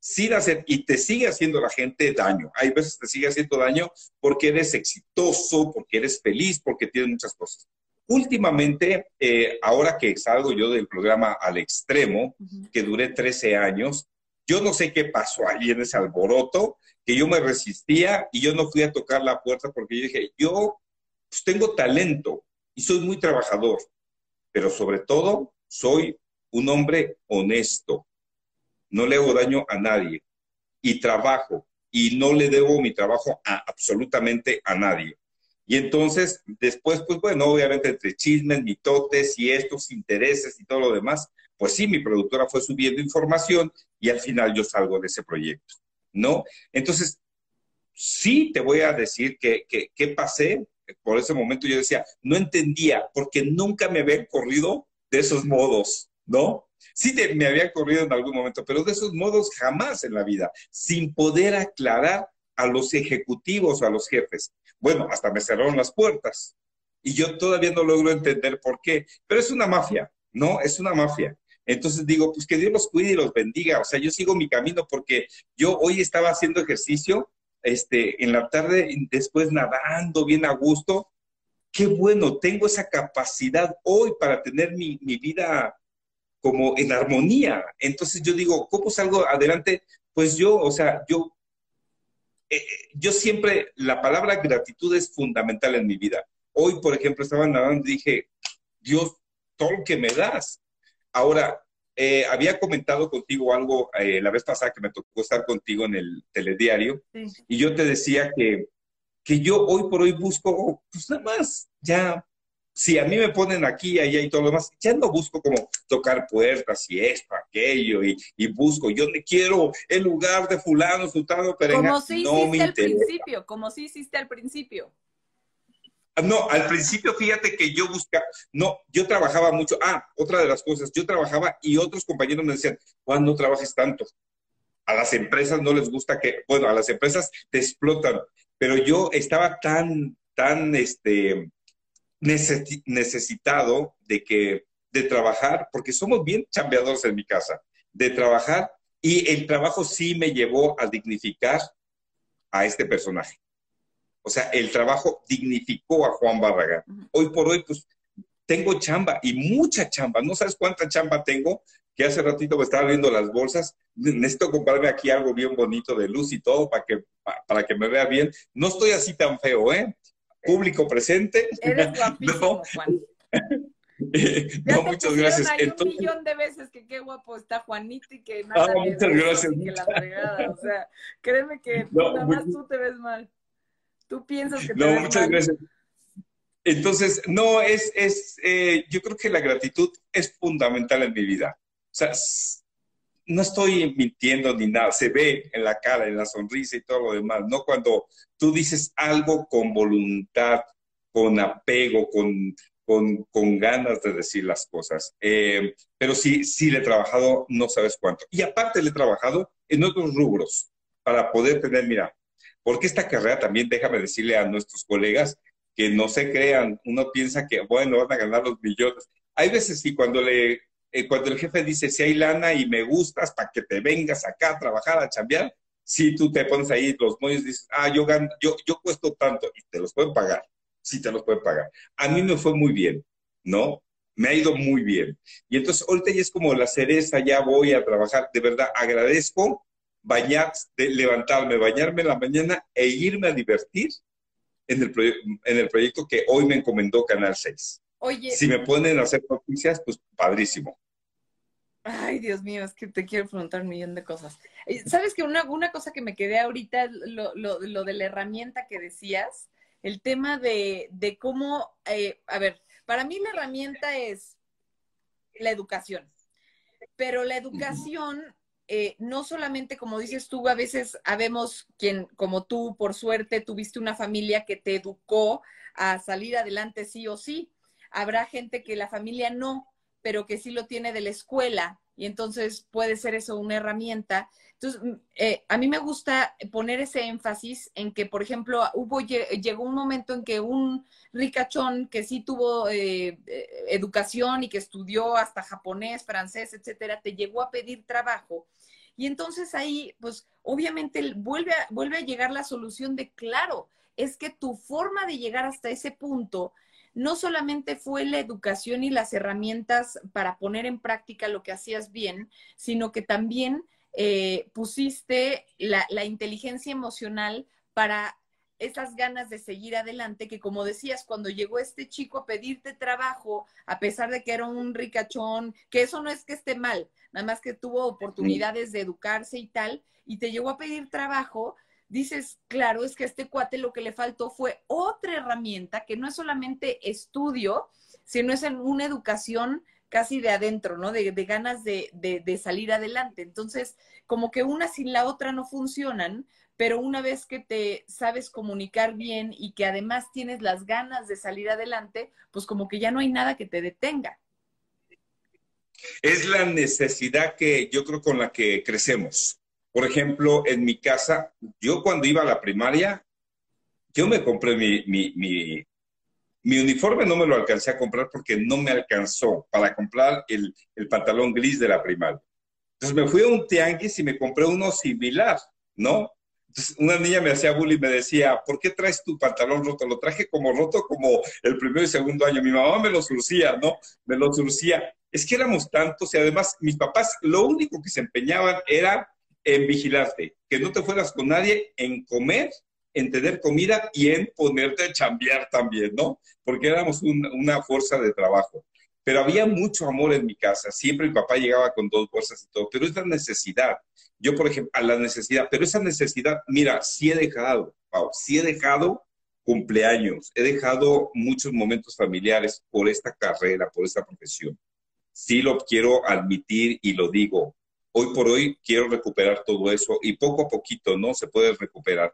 sin hacer, y te sigue haciendo la gente daño. Hay veces te sigue haciendo daño porque eres exitoso, porque eres feliz, porque tienes muchas cosas. Últimamente, eh, ahora que salgo yo del programa al extremo, que duré 13 años, yo no sé qué pasó ahí en ese alboroto, que yo me resistía y yo no fui a tocar la puerta porque yo dije, yo pues, tengo talento y soy muy trabajador, pero sobre todo soy un hombre honesto, no le hago daño a nadie y trabajo y no le debo mi trabajo absolutamente a nadie. Y entonces, después, pues bueno, obviamente entre chismes, mitotes y estos intereses y todo lo demás, pues sí, mi productora fue subiendo información y al final yo salgo de ese proyecto, ¿no? Entonces, sí te voy a decir que, que, pasé, por ese momento yo decía, no entendía, porque nunca me habían corrido de esos modos, ¿no? Sí me había corrido en algún momento, pero de esos modos jamás en la vida, sin poder aclarar a los ejecutivos, a los jefes. Bueno, hasta me cerraron las puertas. Y yo todavía no logro entender por qué. Pero es una mafia, ¿no? Es una mafia. Entonces digo, pues que Dios los cuide y los bendiga. O sea, yo sigo mi camino porque yo hoy estaba haciendo ejercicio, este, en la tarde, después nadando bien a gusto. Qué bueno, tengo esa capacidad hoy para tener mi, mi vida como en armonía. Entonces yo digo, ¿cómo salgo adelante? Pues yo, o sea, yo, eh, eh, yo siempre, la palabra gratitud es fundamental en mi vida. Hoy, por ejemplo, estaba nadando y dije, Dios, todo lo que me das. Ahora, eh, había comentado contigo algo la vez pasada que me tocó estar contigo en el telediario y yo te decía que, que yo hoy por hoy busco, pues nada más, ya si a mí me ponen aquí, allá y todo lo demás, ya no busco como tocar puertas y esto, aquello, y, y busco, yo me quiero el lugar de fulano, sultano, pero Como si hiciste al principio, como si hiciste al principio. No, al principio fíjate que yo buscaba, no, yo trabajaba mucho. Ah, otra de las cosas, yo trabajaba y otros compañeros me decían, Juan, no trabajes tanto. A las empresas no les gusta que, bueno, a las empresas te explotan, pero yo estaba tan, tan, este, necesitado de que de trabajar, porque somos bien chambeadores en mi casa, de trabajar y el trabajo sí me llevó a dignificar a este personaje. O sea, el trabajo dignificó a Juan Barragán. Hoy por hoy, pues, tengo chamba y mucha chamba. No sabes cuánta chamba tengo, que hace ratito me estaba viendo las bolsas. Necesito comprarme aquí algo bien bonito de luz y todo para que, para que me vea bien. No estoy así tan feo, ¿eh? Público presente. Eres guapísimo, Juan. no, muchas gracias. Hay un millón de veces que qué guapo está Juanito y que nada. Ah, muchas gracias. Que la fregada. O sea, créeme que nada más tú te ves mal. Tú piensas que te No, muchas gracias. Entonces, no, es, es eh, yo creo que la gratitud es fundamental en mi vida. O sea, no estoy mintiendo ni nada, se ve en la cara, en la sonrisa y todo lo demás, ¿no? Cuando tú dices algo con voluntad, con apego, con, con, ganas de decir las cosas. Eh, pero sí, sí le he trabajado, no sabes cuánto. Y aparte le he trabajado en otros rubros para poder tener, mira, porque esta carrera también, déjame decirle a nuestros colegas que no se crean, uno piensa que, bueno, van a ganar los millones. Hay veces que cuando le eh, cuando el jefe dice, si hay lana y me gustas para que te vengas acá a trabajar, a chambear, si tú te pones ahí los moños y dices, ah, yo, gano, yo, yo cuesto tanto y te los pueden pagar, sí te los pueden pagar. A mí me fue muy bien, ¿no? Me ha ido muy bien. Y entonces ahorita ya es como la cereza, ya voy a trabajar. De verdad, agradezco bañar, levantarme, bañarme en la mañana e irme a divertir en el, en el proyecto que hoy me encomendó Canal 6. Oye. Si me ponen a hacer noticias, pues padrísimo. Ay, Dios mío, es que te quiero preguntar un millón de cosas. Eh, ¿Sabes que una, una cosa que me quedé ahorita, lo, lo, lo, de la herramienta que decías, el tema de, de cómo, eh, a ver, para mí la herramienta es la educación, pero la educación eh, no solamente, como dices tú, a veces habemos quien, como tú, por suerte, tuviste una familia que te educó a salir adelante sí o sí, habrá gente que la familia no, pero que sí lo tiene de la escuela y entonces puede ser eso una herramienta. Entonces, mm, eh, a mí me gusta poner ese énfasis en que, por ejemplo, hubo, llegó un momento en que un ricachón que sí tuvo eh, eh, educación y que estudió hasta japonés, francés, etcétera, te llegó a pedir trabajo. Y entonces ahí, pues, obviamente vuelve vuelve a llegar la solución de, claro, es que tu forma de llegar hasta ese punto no solamente fue la educación y las herramientas para poner en práctica lo que hacías bien, sino que también eh, pusiste la, inteligencia emocional para esas ganas de seguir adelante, que como decías, cuando llegó este chico a pedirte trabajo, a pesar de que era un ricachón, que eso no es que esté mal, nada más que tuvo oportunidades de educarse y tal, y te llegó a pedir trabajo, dices, claro, es que a este cuate lo que le faltó fue otra herramienta que no es solamente estudio, sino es en una educación casi de adentro, ¿no? De, ganas de, de, salir adelante. Entonces, como que una sin la otra no funcionan, pero una vez que te sabes comunicar bien y que además tienes las ganas de salir adelante, pues como que ya no hay nada que te detenga. Es la necesidad que yo creo con la que crecemos. Por ejemplo, en mi casa, yo cuando iba a la primaria, yo me compré mi, mi, uniforme, no me lo alcancé a comprar porque no me alcanzó para comprar el, el pantalón gris de la primaria. Entonces me fui a un tianguis y me compré uno similar, ¿no? Entonces, una niña me hacía bullying y me decía, ¿por qué traes tu pantalón roto? Lo traje como roto como el primer y segundo año. Mi mamá me lo surcía, ¿no? Me lo surcía. Es que éramos tantos y además mis papás lo único que se empeñaban era en vigilarte, que no te fueras con nadie, en comer, en tener comida y en ponerte a chambear también, ¿no? Porque éramos una fuerza de trabajo. Pero había mucho amor en mi casa. Siempre mi papá llegaba con dos bolsas y todo. Pero es la necesidad. Yo, por ejemplo, a la necesidad. Pero esa necesidad, mira, sí he dejado, Pau, sí he dejado cumpleaños. He dejado muchos momentos familiares por esta carrera, por esta profesión. Sí lo quiero admitir y lo digo. Hoy por hoy quiero recuperar todo eso y poco a poquito, ¿no? Se puede recuperar.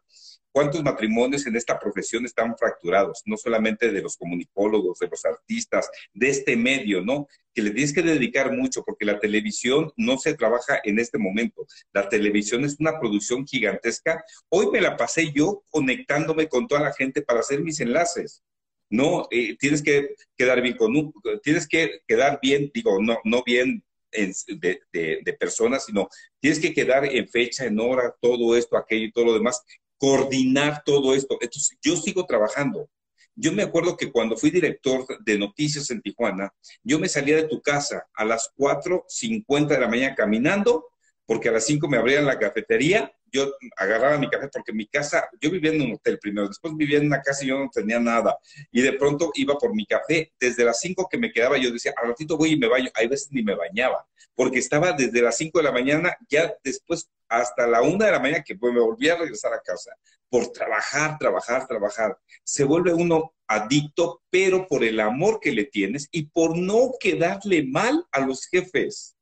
¿Cuántos matrimonios en esta profesión están fracturados? No solamente de los comunicólogos, de los artistas, de este medio, ¿no? Que le tienes que dedicar mucho porque la televisión no se trabaja en este momento. La televisión es una producción gigantesca. Hoy me la pasé yo conectándome con toda la gente para hacer mis enlaces. No, eh, tienes que quedar bien con tienes que quedar bien, digo, no, no bien de, personas, sino tienes que quedar en fecha, en hora, todo esto, aquello y todo lo demás, coordinar todo esto. Entonces, yo sigo trabajando. Yo me acuerdo que cuando fui director de noticias en Tijuana, yo me salía de tu casa a las 4.50 de la mañana caminando, porque a las 5 me abrían la cafetería yo agarraba mi café porque mi casa, yo vivía en un hotel primero, después vivía en una casa y yo no tenía nada. Y de pronto iba por mi café. Desde las 5 que me quedaba, yo decía, al ratito voy y me baño. Hay veces ni me bañaba, porque estaba desde las 5 de la mañana, ya después hasta la 1 de la mañana que me volví a regresar a casa. Por trabajar, trabajar, trabajar. Se vuelve uno adicto, pero por el amor que le tienes y por no quedarle mal a los jefes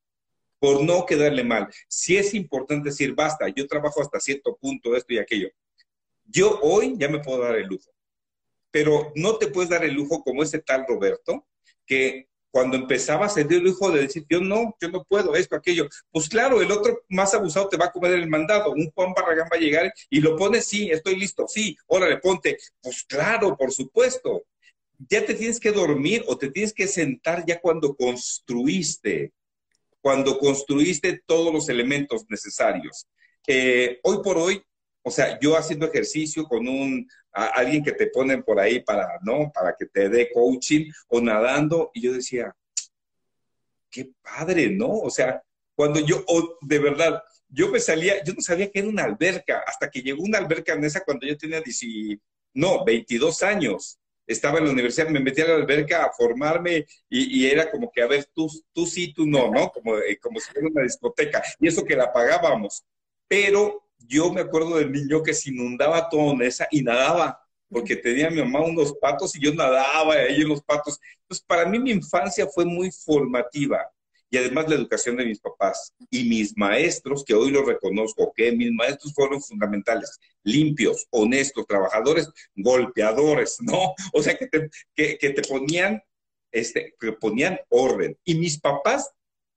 por no quedarle mal. Si es importante decir, basta, yo trabajo hasta cierto punto, esto y aquello. Yo hoy ya me puedo dar el lujo, pero no te puedes dar el lujo como ese tal Roberto, que cuando empezaba a dio el lujo de decir, yo no, yo no puedo, esto, aquello. Pues claro, el otro más abusado te va a comer el mandado. Un Juan Barragán va a llegar y lo pone, sí, estoy listo, sí, órale, ponte. Pues claro, por supuesto. Ya te tienes que dormir o te tienes que sentar ya cuando construiste cuando construiste todos los elementos necesarios. Eh, hoy por hoy, o sea, yo haciendo ejercicio con un alguien que te ponen por ahí para, ¿no? Para que te dé coaching o nadando, y yo decía, qué padre, ¿no? O sea, cuando yo, de verdad, yo me salía, yo no sabía que era una alberca, hasta que llegó una alberca en esa cuando yo tenía 10, no, 22 años estaba en la universidad, me metí a la alberca a formarme y, era como que, a ver, tú, tú sí, tú no, ¿no? Como, eh, como si fuera una discoteca. Y eso que la pagábamos. Pero yo me acuerdo del niño que se inundaba todo en esa y nadaba, porque tenía mi mamá unos patos y yo nadaba ahí en los patos. Entonces, para mí mi infancia fue muy formativa y además la educación de mis papás y mis maestros, que hoy lo reconozco, que mis maestros fueron fundamentales, limpios, honestos, trabajadores, golpeadores, ¿no? O sea, que te, que, te ponían, este, que ponían orden. Y mis papás,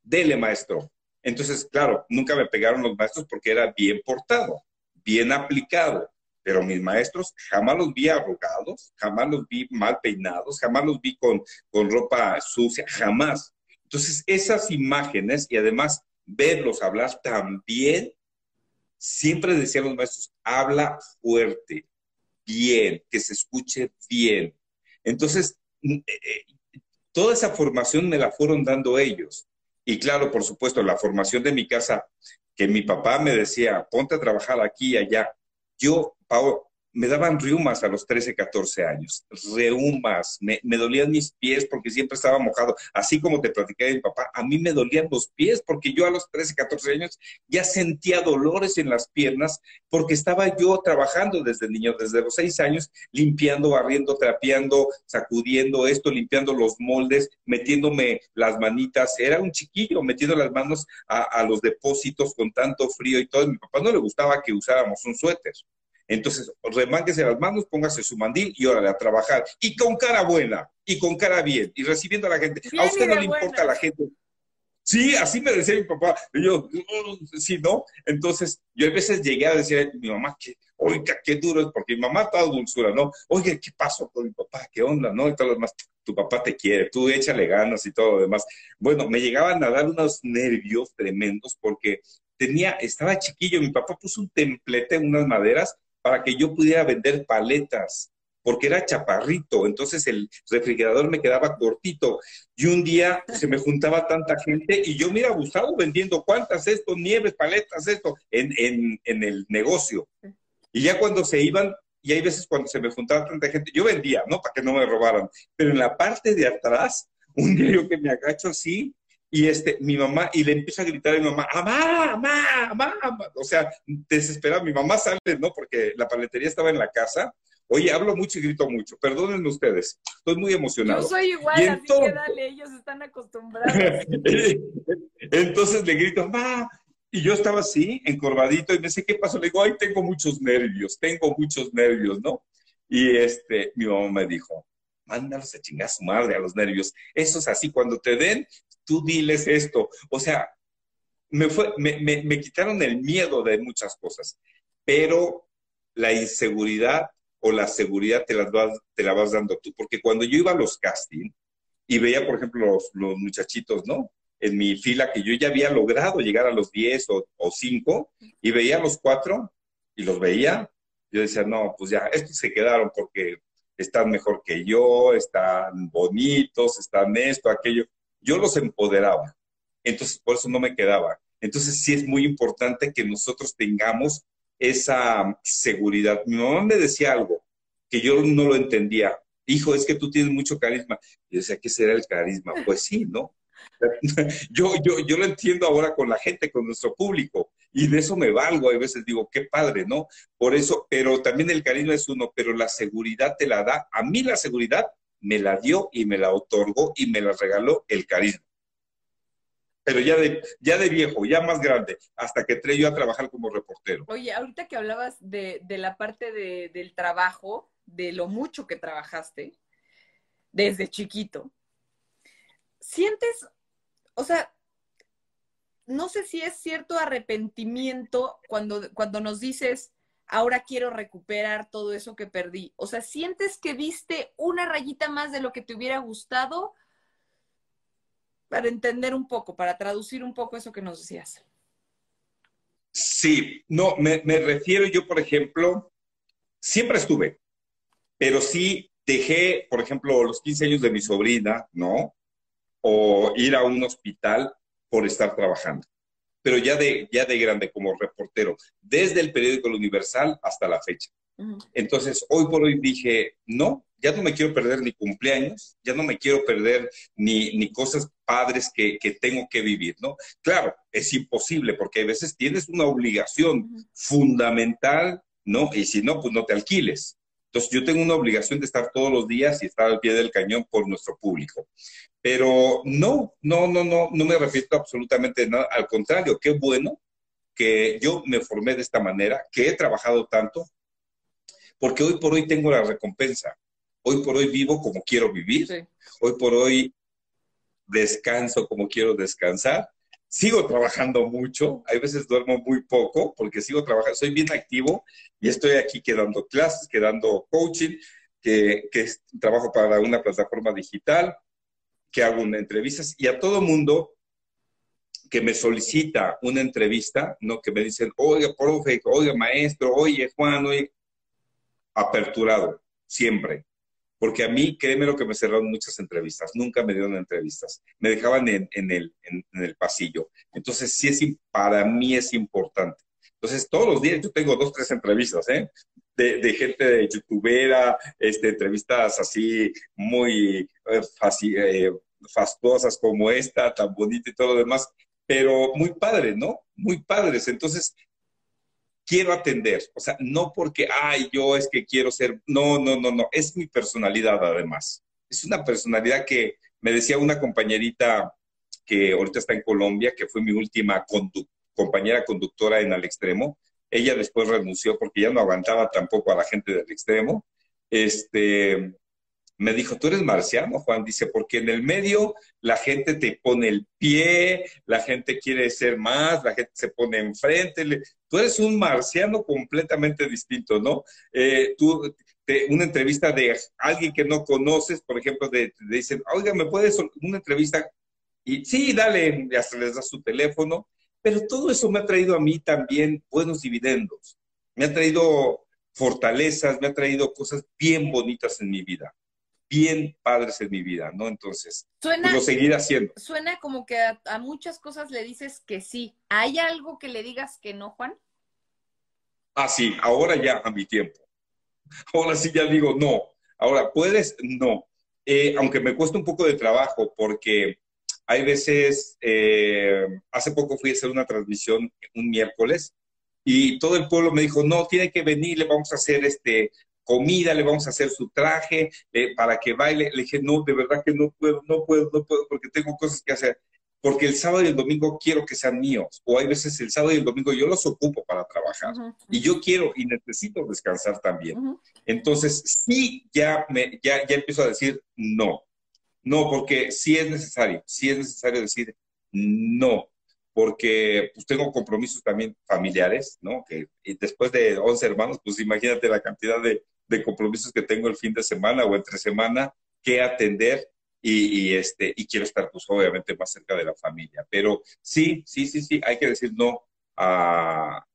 dele maestro. Entonces, claro, nunca me pegaron los maestros porque era bien portado, bien aplicado. Pero mis maestros jamás los vi arrugados, jamás los vi mal peinados, jamás los vi con, con ropa sucia, jamás entonces, esas imágenes y además verlos hablar también, siempre decían los maestros, habla fuerte, bien, que se escuche bien. Entonces, mm, eh, eh, toda esa formación me la fueron dando ellos. Y claro, por supuesto, la formación de mi casa, que mi papá me decía, ponte a trabajar aquí y allá. Yo, Pau, me daban riumas a los 13, 14 años, reumas, me, dolían mis pies porque siempre estaba mojado, así como te platicé de mi papá, a mí me dolían los pies porque yo a los 13, 14 años ya sentía dolores en las piernas porque estaba yo trabajando desde niño, desde los 6 años, limpiando, barriendo, trapeando, sacudiendo esto, limpiando los moldes, metiéndome las manitas, era un chiquillo metiendo las manos a, a los depósitos con tanto frío y todo, a mi papá no le gustaba que usáramos un suéter. Entonces, remánguese las manos, póngase su mandil y órale a trabajar. Y con cara buena, y con cara bien, y recibiendo a la gente. a usted no le importa la gente. Sí, así me decía mi papá. Y yo, mm, sí, ¿no? Entonces, yo a veces llegué a decir a mi mamá que, oiga, qué duro es, porque mi mamá toda dulzura, ¿no? Oye, ¿qué pasó con mi papá? ¿Qué onda? ¿No? Y todo lo demás. Tu papá te quiere, tú échale ganas y todo lo demás. Bueno, me llegaban a dar unos nervios tremendos porque tenía, estaba chiquillo, mi papá puso un templete en unas maderas para que yo pudiera vender paletas porque era chaparrito, entonces el refrigerador me quedaba cortito. Y un día se me juntaba tanta gente y yo me iba gustado vendiendo cuántas esto, nieves, paletas, esto, en, en, en el negocio. Y ya cuando se iban, y hay veces cuando se me juntaba tanta gente, yo vendía, ¿no? Para que no me robaran. Pero en la parte de atrás, un día yo que me agacho así, y este, mi mamá, y le empieza a gritar a mi mamá, mamá, mamá, mamá. O sea, desesperada, mi mamá sale, ¿no? Porque la paletería estaba en la casa, Oye, hablo mucho y grito mucho. Perdonen ustedes, estoy muy emocionado. Yo soy igual, así que dale, ellos están acostumbrados. entonces le grito, mamá, y yo estaba así, encorvadito, y me dice, ¿qué pasó? Le digo, ay, tengo muchos nervios, tengo muchos nervios, ¿no? Y este, mi mamá me dijo, mándalos a chingar a su madre a los nervios. Eso es así, cuando te den, tú diles esto. O sea, me, fue, me, me, me quitaron el miedo de muchas cosas, pero la inseguridad o la seguridad te, las vas, te la vas dando tú. Porque cuando yo iba a los castings y veía, por ejemplo, los, muchachitos, ¿no? En mi fila, que yo ya había logrado llegar a los 10 o, o 5, y veía a los cuatro y los veía, yo decía, no, pues ya, estos se quedaron porque están mejor que yo, están bonitos, están esto, aquello. Yo los empoderaba. Entonces, por eso no me quedaba. Entonces, sí es muy importante que nosotros tengamos esa seguridad. Mi mamá me decía algo que yo no lo entendía. Hijo, es que tú tienes mucho carisma. Yo decía, ¿qué será el carisma? Pues sí, ¿no? yo, yo, yo lo entiendo ahora con la gente, con nuestro público, y de eso me valgo. A veces digo, qué padre, ¿no? Por eso, pero también el carisma es uno, pero la seguridad te la da. A mí la seguridad me la dio y me la otorgó y me la regaló el carisma pero ya de, ya de viejo, ya más grande, hasta que entré yo a trabajar como reportero. Oye, ahorita que hablabas de, la parte del trabajo, de lo mucho que trabajaste desde chiquito, sientes, o sea, no sé si es cierto arrepentimiento cuando, cuando nos dices, ahora quiero recuperar todo eso que perdí. O sea, ¿sientes que viste una rayita más de lo que te hubiera gustado? para entender un poco, para traducir un poco eso que nos decías. Sí, no, me, refiero yo, por ejemplo, siempre estuve, pero sí dejé, por ejemplo, los 15 años de mi sobrina, ¿no? O ir a un hospital por estar trabajando. Pero ya de, ya de grande como reportero, desde el periódico El Universal hasta la fecha. Entonces, hoy por hoy dije, no, ya no me quiero perder ni cumpleaños, ya no me quiero perder ni, ni cosas padres que, que, tengo que vivir, ¿no? Claro, es imposible porque a veces tienes una obligación fundamental, ¿no? Y si no, pues no te alquiles. Entonces yo tengo una obligación de estar todos los días y estar al pie del cañón por nuestro público. Pero no, no, no, no, no me refiero absolutamente nada. Al contrario, qué bueno que yo me formé de esta manera, que he trabajado tanto, porque hoy por hoy tengo la recompensa. Hoy por hoy vivo como quiero vivir. Hoy por hoy descanso como quiero descansar. Sigo trabajando mucho, hay veces duermo muy poco porque sigo trabajando, soy bien activo y estoy aquí quedando clases, quedando coaching, que, que trabajo para una plataforma digital, que hago una entrevistas y a todo mundo que me solicita una entrevista, ¿no? Que me dicen, oiga, profe, oiga, maestro, oye, Juan, oye, aperturado, siempre. Porque a mí, créeme lo que me cerraron muchas entrevistas, nunca me dieron entrevistas, me dejaban en, el, en, el pasillo. Entonces, sí es, para mí es importante. Entonces, todos los días yo tengo dos, tres entrevistas, ¿eh? De, gente de youtubera, este, entrevistas así muy eh, eh, fastuosas como esta, tan bonita y todo lo demás, pero muy padres, ¿no? Muy padres. Entonces, quiero atender. O sea, no porque, ay, yo es que quiero ser, no, no, no, no, es mi personalidad además. Es una personalidad que me decía una compañerita que ahorita está en Colombia, que fue mi última compañera conductora en Al Extremo. Ella después renunció porque ya no aguantaba tampoco a la gente del extremo. Este, Me dijo, tú eres marciano, Juan. Dice, porque en el medio la gente te pone el pie, la gente quiere ser más, la gente se pone enfrente. Tú eres un marciano completamente distinto, ¿no? Eh, tú, una entrevista de alguien que no conoces, por ejemplo, te dicen, oiga, ¿me puedes una entrevista? Y sí, dale, hasta les das su teléfono. Pero todo eso me ha traído a mí también buenos dividendos. Me ha traído fortalezas, me ha traído cosas bien bonitas en mi vida bien padres en mi vida, ¿no? Entonces, pues, suena, lo seguiré haciendo. Suena como que a, muchas cosas le dices que sí. ¿Hay algo que le digas que no, Juan? Ah, sí, ahora ya a mi tiempo. Ahora sí ya digo no. Ahora, ¿puedes? No. Eh, aunque me cuesta un poco de trabajo porque hay veces, eh, hace poco fui a hacer una transmisión un miércoles y todo el pueblo me dijo, no, tiene que venir, le vamos a hacer este, comida, le vamos a hacer su traje eh, para que baile. Le dije, no, de verdad que no puedo, no puedo, no puedo, porque tengo cosas que hacer. Porque el sábado y el domingo quiero que sean míos. O hay veces el sábado y el domingo yo los ocupo para trabajar. Y yo quiero y necesito descansar también. Entonces, sí, ya, me, ya, ya empiezo a decir no. No, porque sí es necesario, sí es necesario decir no porque pues tengo compromisos también familiares, ¿no? Que después de 11 hermanos, pues imagínate la cantidad de, de compromisos que tengo el fin de semana o entre semana que atender y, este, y quiero estar pues obviamente más cerca de la familia. Pero sí, sí, sí, sí, hay que decir no a,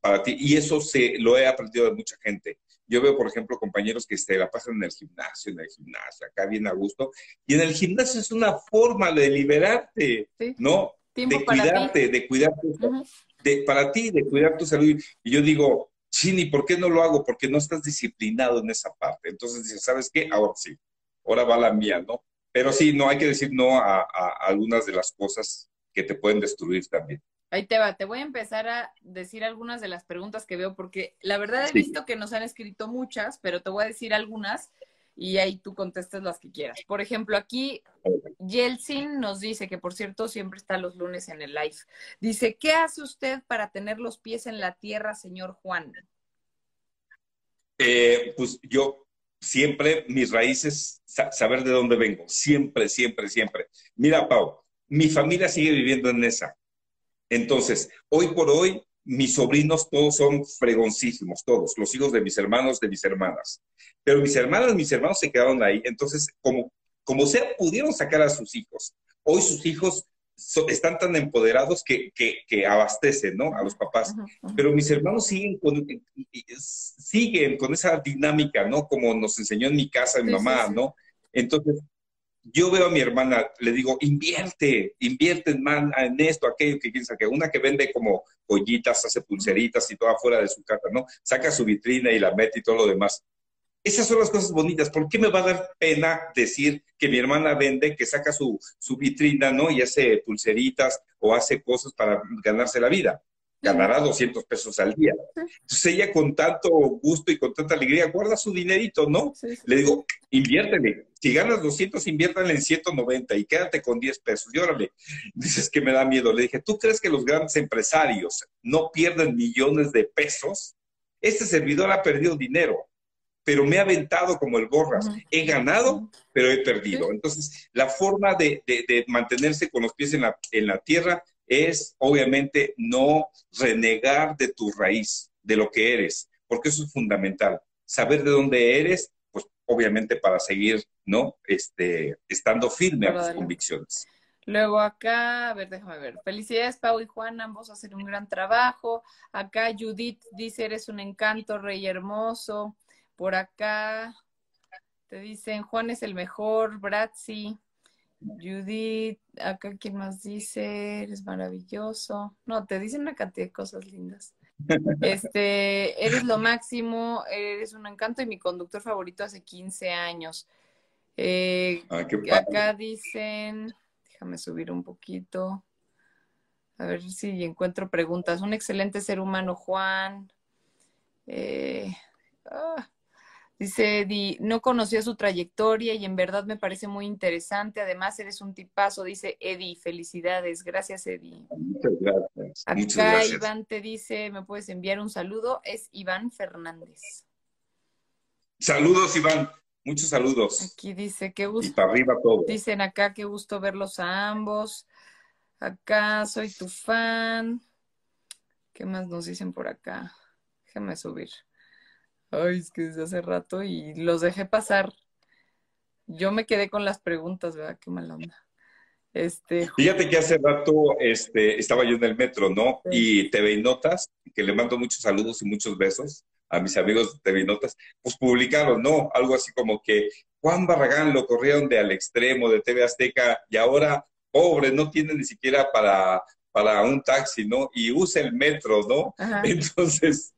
para ti. Y eso se, lo he aprendido de mucha gente. Yo veo, por ejemplo, compañeros que se la pasan en el gimnasio, en el gimnasio, acá bien a gusto. Y en el gimnasio es una forma de liberarte, ¿no? de cuidarte, de cuidarte, de, para ti, de cuidar tu salud. Y yo digo, Chini, ¿por qué no lo hago? Porque no estás disciplinado en esa parte. Entonces dices, ¿sabes qué? Ahora sí, ahora va la mía, ¿no? Pero sí, no hay que decir no a, algunas de las cosas que te pueden destruir también. Ahí te va, te voy a empezar a decir algunas de las preguntas que veo, porque la verdad he visto que nos han escrito muchas, pero te voy a decir algunas y ahí tú contestas las que quieras. Por ejemplo, aquí Yeltsin nos dice, que por cierto siempre está los lunes en el live, dice, ¿qué hace usted para tener los pies en la tierra, señor Juan? Eh, pues yo siempre, mis raíces, saber de dónde vengo, siempre, siempre, siempre. Mira, Pau, mi familia sigue viviendo en esa. Entonces, hoy por hoy, mis sobrinos todos son fregoncísimos, todos, los hijos de mis hermanos, de mis hermanas. Pero mis hermanas, mis hermanos se quedaron ahí. Entonces, como, como sea, pudieron sacar a sus hijos. Hoy sus hijos están tan empoderados que, que, abastecen, ¿no? A los papás. Pero mis hermanos siguen con, siguen con esa dinámica, ¿no? Como nos enseñó en mi casa mi mamá, ¿no? Entonces, yo veo a mi hermana, le digo, invierte, invierte en, man, en esto, aquello que piensa que una que vende como joyitas, hace pulseritas y todo afuera de su casa, ¿no? Saca su vitrina y la mete y todo lo demás. Esas son las cosas bonitas. ¿Por qué me va a dar pena decir que mi hermana vende, que saca su, su vitrina, ¿no? Y hace pulseritas o hace cosas para ganarse la vida? Ganará 200 pesos al día. Entonces ella con tanto gusto y con tanta alegría guarda su dinerito, ¿no? Le digo, inviértele. Si ganas 200, inviértale en 190 y quédate con 10 pesos. Y órale, dices que me da miedo. Le dije, ¿tú crees que los grandes empresarios no pierden millones de pesos? Este servidor ha perdido dinero, pero me ha aventado como el borras. He ganado, pero he perdido. Entonces, la forma de, de, mantenerse con los pies en la, en la tierra es obviamente no renegar de tu raíz, de lo que eres, porque eso es fundamental. Saber de dónde eres, pues obviamente para seguir, ¿no? Este, estando firme a tus convicciones. Luego acá, a ver, déjame ver. Felicidades, Pau y Juan, ambos hacen un gran trabajo. Acá Judith dice, eres un encanto, rey hermoso. Por acá te dicen, Juan es el mejor, Bratzi. Judith, acá quién más dice, eres maravilloso. No, te dicen una cantidad de cosas lindas. Este, eres lo máximo, eres un encanto y mi conductor favorito hace 15 años. Eh, ah, acá dicen, déjame subir un poquito. A ver si encuentro preguntas. Un excelente ser humano, Juan. Eh, ah, Dice Eddie, no conocía su trayectoria y en verdad me parece muy interesante. Además, eres un tipazo, dice Eddie. Felicidades. Gracias, Eddie. Muchas gracias. Acá Iván te dice, ¿me puedes enviar un saludo? Es Iván Fernández. Saludos, Iván. Muchos saludos. Aquí dice, qué gusto. Y para arriba todo. Dicen acá, qué gusto verlos a ambos. Acá, soy tu fan. ¿Qué más nos dicen por acá? Déjame subir. Ay, es que desde hace rato y los dejé pasar. Yo me quedé con las preguntas, ¿verdad? Qué mala onda. Este, Fíjate que hace rato este, estaba yo en el metro, ¿no? Y TV Notas, que le mando muchos saludos y muchos besos a mis amigos de TV Notas, pues publicaron, ¿no? Algo así como que Juan Barragán lo corrieron de al extremo de TV Azteca y ahora, pobre, no tiene ni siquiera para, para un taxi, ¿no? Y usa el metro, ¿no? Entonces,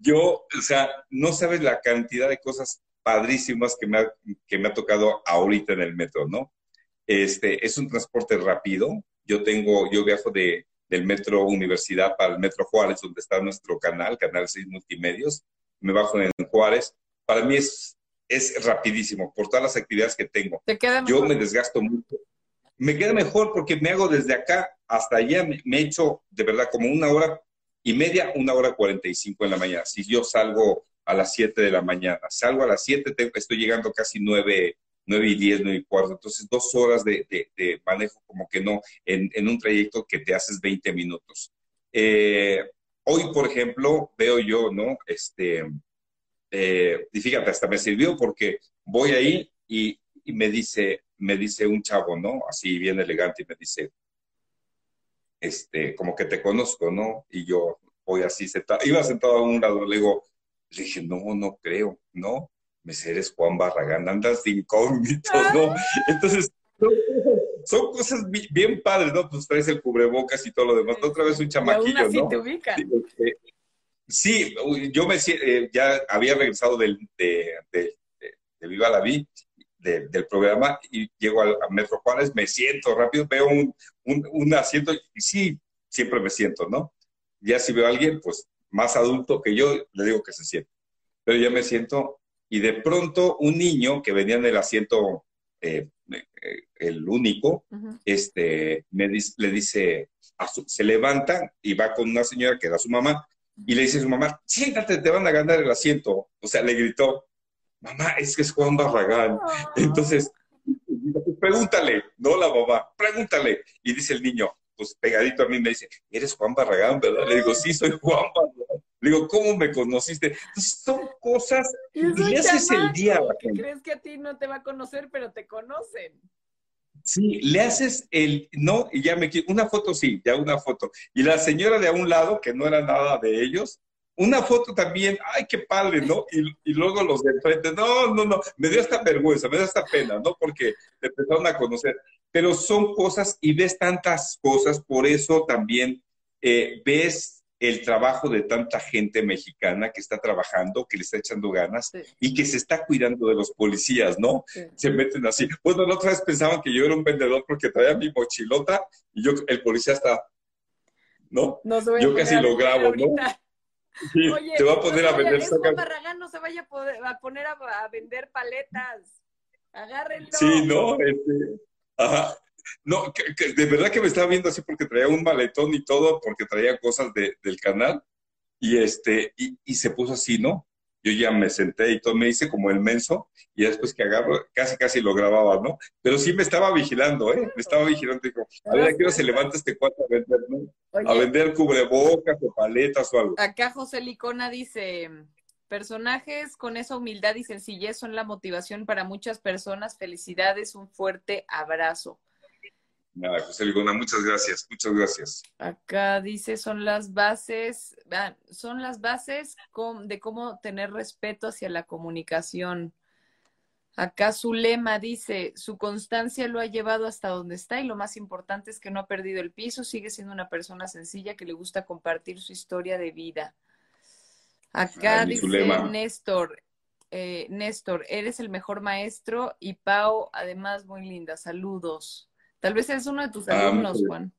yo, o sea, no sabes la cantidad de cosas padrísimas que me ha, que me ha tocado ahorita en el metro, ¿no? Este, es un transporte rápido. Yo tengo, yo viajo de, del Metro Universidad para el Metro Juárez, donde está nuestro canal, Canal 6 Multimedios. Me bajo en Juárez. Para mí es, es rapidísimo por todas las actividades que tengo. yo me desgasto mucho. Me queda mejor porque me hago desde acá hasta allá, me, me echo de verdad como una hora y media, una hora cuarenta y cinco en la mañana. Si yo salgo a las siete de la mañana, salgo a las siete, estoy llegando casi nueve 9 y 10, 9 y cuarto. Entonces, dos horas de, manejo como que no, en, un trayecto que te haces 20 minutos. Eh, hoy, por ejemplo, veo yo, ¿no? Este, eh, y fíjate, hasta me sirvió porque voy ahí y, me dice, me dice un chavo, ¿no? Así bien elegante y me dice, este, como que te conozco, ¿no? Y yo voy así sentado, iba sentado a un lado, le digo, le dije, no, no creo, ¿no? me eres Juan Barragán, andas de incógnito, ¿no? Entonces, son cosas bien padres, ¿no? Pues traes el cubrebocas y todo lo demás. Otra vez un chamaquillo, ¿no? Te ubican. Sí, yo me eh, ya había regresado del, de, de, de, Viva la Vi, del programa, y llego al, a Metro Juárez, me siento rápido, veo un, un, un, asiento, y sí, siempre me siento, ¿no? Ya si veo a alguien, pues más adulto que yo, le digo que se siente. Pero ya me siento y de pronto un niño que venía en el asiento, eh, eh, el único, este, me le dice, se levanta y va con una señora que era su mamá, y le dice a su mamá, siéntate, te van a ganar el asiento. O sea, le gritó, mamá, es que es Juan Barragán. Entonces, pregúntale, no la mamá, pregúntale. Y dice el niño, pues pegadito a mí me dice, eres Juan Barragán, ¿verdad? Le digo, sí, soy Juan Barragán. Le digo, ¿cómo me conociste? son cosas y le haces el día crees que a ti no te va a conocer, pero te conocen. Sí, le haces el, no, y ya me una foto sí, ya una foto. Y la señora de a un lado, que no era nada de ellos, una foto también, ay, qué padre, ¿no? Y, y luego los de enfrente, no, no, no, me dio esta vergüenza, me dio esta pena, ¿no? Porque te empezaron a conocer. Pero son cosas y ves tantas cosas, por eso también eh, ves el trabajo de tanta gente mexicana que está trabajando, que le está echando ganas y que se está cuidando de los policías, ¿no? Se meten así. Bueno, la otra vez pensaban que yo era un vendedor porque traía mi mochilota y yo, el policía está, ¿no? yo casi lo grabo, ¿no? Sí, Oye, te va a poner a vender. Barragán no se vaya a, poner a, vender paletas. Agárrenlo. Sí, no, este, ajá. No, de verdad que me estaba viendo así porque traía un maletón y todo, porque traía cosas del canal. Y, este, y, se puso así, ¿no? Yo ya me senté y todo, me hice como el menso, y después que agarro, casi casi lo grababa, ¿no? Pero sí me estaba vigilando, ¿eh? Me estaba vigilando, dijo, a ver, ¿a qué hora se levanta este cuarto a vender, ¿no? a vender cubrebocas o paletas o algo. Acá José Licona dice, personajes con esa humildad y sencillez son la motivación para muchas personas. Felicidades, un fuerte abrazo. Nada, José Ligona, muchas gracias, muchas gracias. Acá dice, son las bases, son las bases de cómo tener respeto hacia la comunicación. Acá su lema dice, su constancia lo ha llevado hasta donde está y lo más importante es que no ha perdido el piso, sigue siendo una persona sencilla que le gusta compartir su historia de vida. Acá dice Néstor, eh, Néstor, eres el mejor maestro y Pau, además muy linda, saludos. Tal vez es uno de tus ah, alumnos, Juan.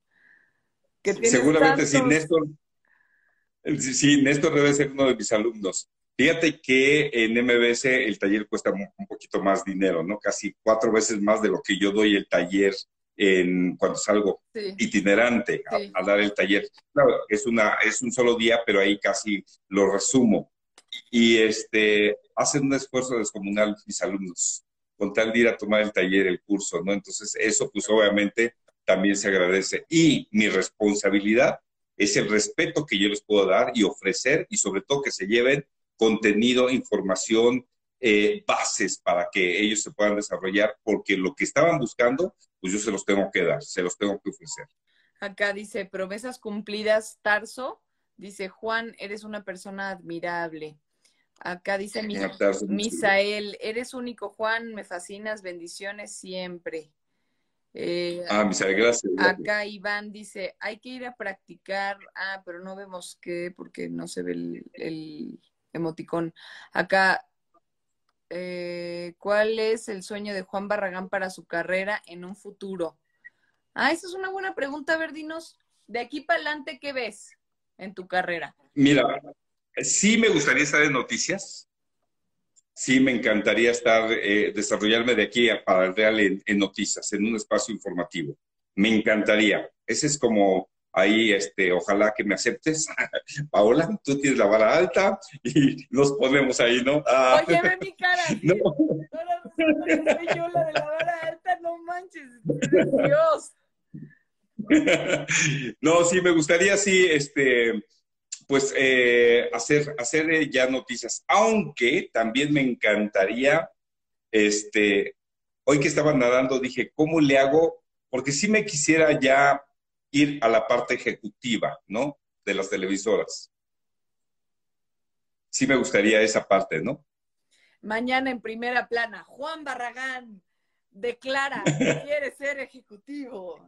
Seguramente sí, Néstor. Sí, Néstor debe ser uno de mis alumnos. Fíjate que en MBS el taller cuesta un poquito más dinero, ¿no? Casi cuatro veces más de lo que yo doy el taller en, cuando salgo itinerante a, dar el taller. Claro, es, una, es un solo día, pero ahí casi lo resumo. y este, hacen un esfuerzo descomunal mis alumnos con tal de ir a tomar el taller, el curso, ¿no? Entonces, eso pues obviamente también se agradece. Y mi responsabilidad es el respeto que yo les puedo dar y ofrecer y sobre todo que se lleven contenido, información, eh, bases para que ellos se puedan desarrollar, porque lo que estaban buscando, pues yo se los tengo que dar, se los tengo que ofrecer. Acá dice, promesas cumplidas, Tarso. Dice, Juan, eres una persona admirable. Acá dice Misael, eres único, Juan, me fascinas, bendiciones siempre. Eh, ah, Misael, gracias, Acá Iván dice, hay que ir a practicar, ah, pero no vemos qué, porque no se ve el, emoticón. Acá, eh, ¿cuál es el sueño de Juan Barragán para su carrera en un futuro? Ah, esa es una buena pregunta, Verdinos. De aquí para adelante, ¿qué ves en tu carrera? Mira, sí me gustaría estar en noticias. Sí me encantaría estar, eh, desarrollarme de aquí para el Real en, noticias, en un espacio informativo. Me encantaría. Ese es como ahí, este, ojalá que me aceptes. Paola, tú tienes la vara alta y nos ponemos ahí, ¿no? Ah. Oye, ve mi cara. No. soy yo la de la vara alta, no manches. Dios. no, sí, me gustaría, sí, este, pues eh, hacer, hacer eh, ya noticias, aunque también me encantaría, este, hoy que estaba nadando, dije, ¿cómo le hago? Porque sí me quisiera ya ir a la parte ejecutiva, ¿no? De las televisoras. Sí me gustaría esa parte, ¿no? Mañana en primera plana, Juan Barragán declara que quiere ser ejecutivo.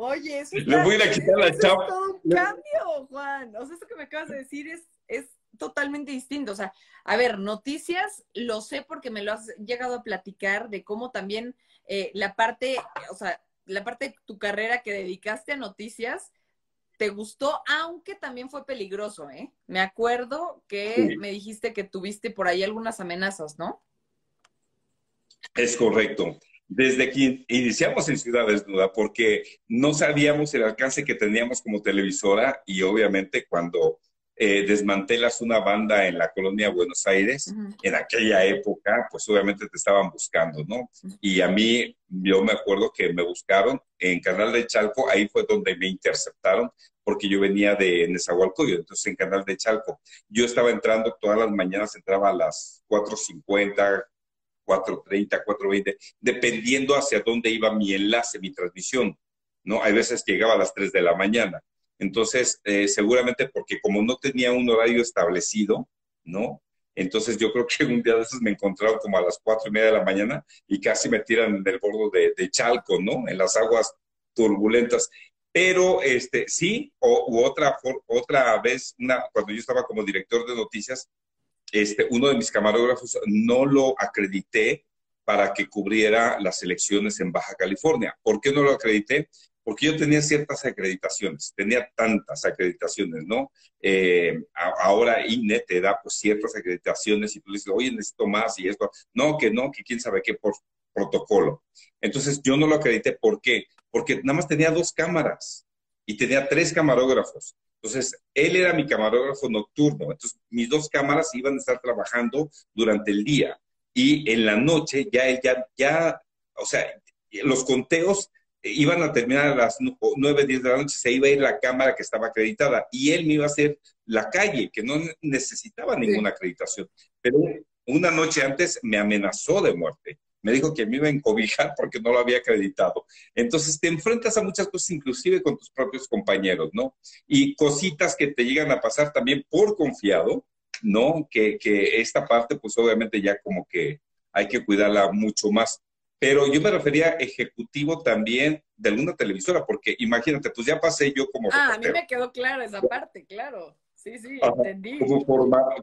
Oye, eso, Le voy a quitar la chapa. es todo un cambio, Juan. O sea, esto que me acabas de decir es, es totalmente distinto. O sea, a ver, noticias, lo sé porque me lo has llegado a platicar de cómo también eh, la parte, o sea, la parte de tu carrera que dedicaste a noticias, te gustó, aunque también fue peligroso, ¿eh? Me acuerdo que me dijiste que tuviste por ahí algunas amenazas, ¿no? Es correcto desde que iniciamos en Ciudad Desnuda, porque no sabíamos el alcance que teníamos como televisora y obviamente cuando eh, desmantelas una banda en la colonia Buenos Aires, en aquella época, pues obviamente te estaban buscando, ¿no? Y a mí, yo me acuerdo que me buscaron en Canal de Chalco, ahí fue donde me interceptaron, porque yo venía de Nezahualcóyotl, entonces en Canal de Chalco. Yo estaba entrando todas las mañanas, entraba a las 4.50, 4.30, 4.20, dependiendo hacia dónde iba mi enlace, mi transmisión, ¿no? Hay veces llegaba a las 3 de la mañana. Entonces, eh, seguramente porque como no tenía un horario establecido, ¿no? Entonces yo creo que un día de esos me encontraron como a las cuatro y media de la mañana y casi me tiran del bordo de, Chalco, ¿no? En las aguas turbulentas. Pero este, sí, o, otra, otra vez, una, cuando yo estaba como director de noticias, este, uno de mis camarógrafos no lo acredité para que cubriera las elecciones en Baja California. ¿Por qué no lo acredité? Porque yo tenía ciertas acreditaciones, tenía tantas acreditaciones, ¿no? Eh, ahora INE te da pues ciertas acreditaciones y tú dices, oye, necesito más y esto. No, que no, que quién sabe qué por protocolo. Entonces yo no lo acredité. ¿Por qué? Porque nada más tenía dos cámaras y tenía tres camarógrafos. Entonces, él era mi camarógrafo nocturno. Entonces, mis dos cámaras iban a estar trabajando durante el día. Y en la noche, ya él ya, ya, o sea, los conteos iban a terminar a las nueve, diez de la noche, se iba a ir la cámara que estaba acreditada y él me iba a hacer la calle, que no necesitaba ninguna acreditación. Pero una noche antes me amenazó de muerte me dijo que me iba a encobijar porque no lo había acreditado. Entonces te enfrentas a muchas cosas, inclusive con tus propios compañeros, ¿no? Y cositas que te llegan a pasar también por confiado, ¿no? Que, que esta parte, pues obviamente ya como que hay que cuidarla mucho más. Pero yo me refería ejecutivo también de alguna televisora, porque imagínate, pues ya pasé yo como... Ah, a mí me quedó claro esa parte, claro. Sí, sí, entendí. Como,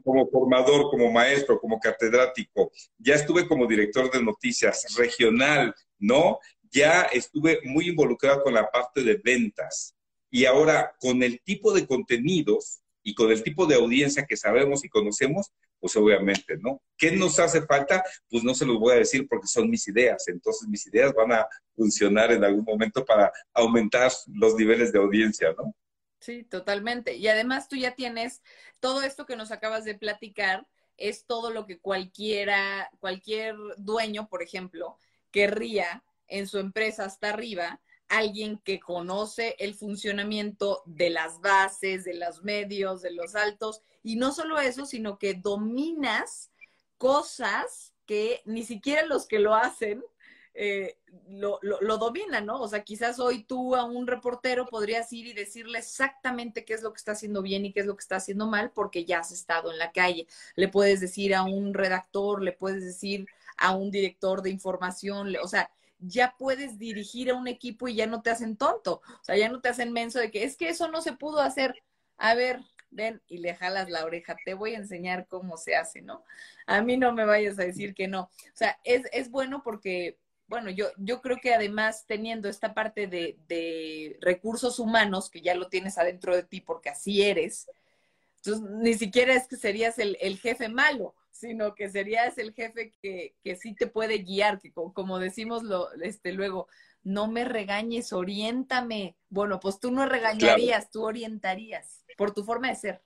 como formador, como maestro, como catedrático. Ya estuve como director de noticias regional, ¿no? Ya estuve muy involucrado con la parte de ventas. Y ahora, con el tipo de contenidos y con el tipo de audiencia que sabemos y conocemos, pues obviamente, ¿no? ¿Qué nos hace falta? Pues no se los voy a decir porque son mis ideas. Entonces, mis ideas van a funcionar en algún momento para aumentar los niveles de audiencia, ¿no? Sí, totalmente. Y además tú ya tienes todo esto que nos acabas de platicar, es todo lo que cualquiera, cualquier dueño, por ejemplo, querría en su empresa hasta arriba, alguien que conoce el funcionamiento de las bases, de los medios, de los altos, y no solo eso, sino que dominas cosas que ni siquiera los que lo hacen eh, lo, lo, dominan, ¿no? O sea, quizás hoy tú a un reportero podrías ir y decirle exactamente qué es lo que está haciendo bien y qué es lo que está haciendo mal porque ya has estado en la calle. Le puedes decir a un redactor, le puedes decir a un director de información, o sea, ya puedes dirigir a un equipo y ya no te hacen tonto, o sea, ya no te hacen menso de que es que eso no se pudo hacer. A ver, ven y le jalas la oreja, te voy a enseñar cómo se hace, ¿no? A mí no me vayas a decir que no. O sea, es, es bueno porque, bueno, yo, yo creo que además teniendo esta parte de, de recursos humanos, que ya lo tienes adentro de ti porque así eres, entonces ni siquiera es que serías el, el jefe malo, sino que serías el jefe que, que sí te puede guiar, que como, decimos lo, este, luego, no me regañes, oriéntame. Bueno, pues tú no regañarías, tú orientarías por tu forma de ser.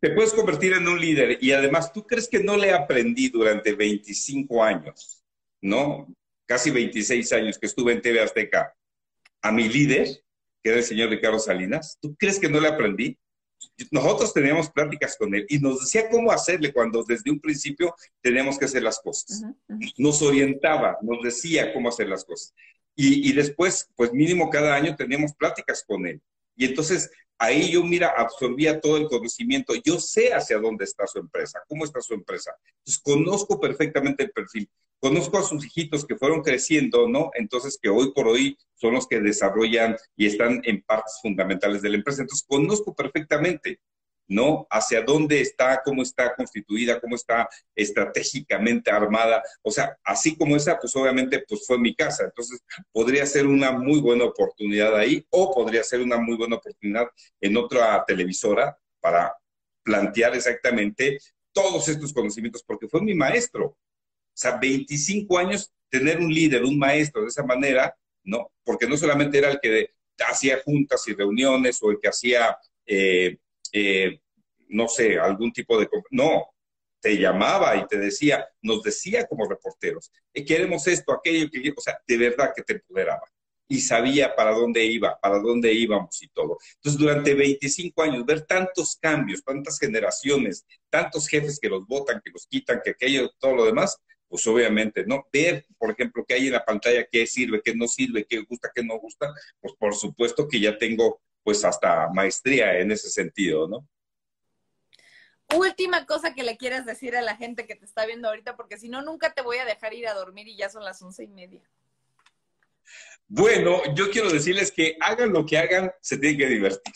Te puedes convertir en un líder y además, ¿tú crees que no le aprendí durante 25 años, no? Casi 26 años que estuve en TV Azteca a mi líder, que era el señor Ricardo Salinas. ¿Tú crees que no le aprendí? nosotros teníamos pláticas con él y nos decía cómo hacerle cuando desde un principio teníamos que hacer las cosas. Nos orientaba, nos decía cómo hacer las cosas. Y, y, después, pues mínimo cada año teníamos pláticas con él. Y entonces ahí yo, mira, absorbía todo el conocimiento. Yo sé hacia dónde está su empresa, cómo está su empresa. Entonces conozco perfectamente el perfil conozco a sus hijitos que fueron creciendo, ¿no? Entonces, que hoy por hoy son los que desarrollan y están en partes fundamentales de la empresa. Entonces, conozco perfectamente, ¿no? Hacia dónde está, cómo está constituida, cómo está estratégicamente armada. O sea, así como esa, pues obviamente, pues fue mi casa. Entonces, podría ser una muy buena oportunidad ahí o podría ser una muy buena oportunidad en otra televisora para plantear exactamente todos estos conocimientos, porque fue mi maestro. O sea, 25 años tener un líder, un maestro de esa manera, ¿no? Porque no solamente era el que hacía juntas y reuniones o el que hacía, eh, eh, no sé, algún tipo de... No, te llamaba y te decía, nos decía como reporteros, eh, queremos esto, aquello, que, o sea, de verdad que te empoderaba y sabía para dónde iba, para dónde íbamos y todo. Entonces, durante 25 años, ver tantos cambios, tantas generaciones, tantos jefes que los votan, que los quitan, que aquello, todo lo demás, pues obviamente, ¿no? Ver, por ejemplo, qué hay en la pantalla, qué sirve, qué no sirve, qué gusta, qué no gusta, pues por supuesto que ya tengo pues hasta maestría en ese sentido, ¿no? Última cosa que le quieras decir a la gente que te está viendo ahorita, porque si no, nunca te voy a dejar ir a dormir y ya son las once y media. Bueno, yo quiero decirles que hagan lo que hagan, se tienen que divertir.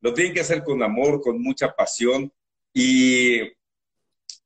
Lo tienen que hacer con amor, con mucha pasión y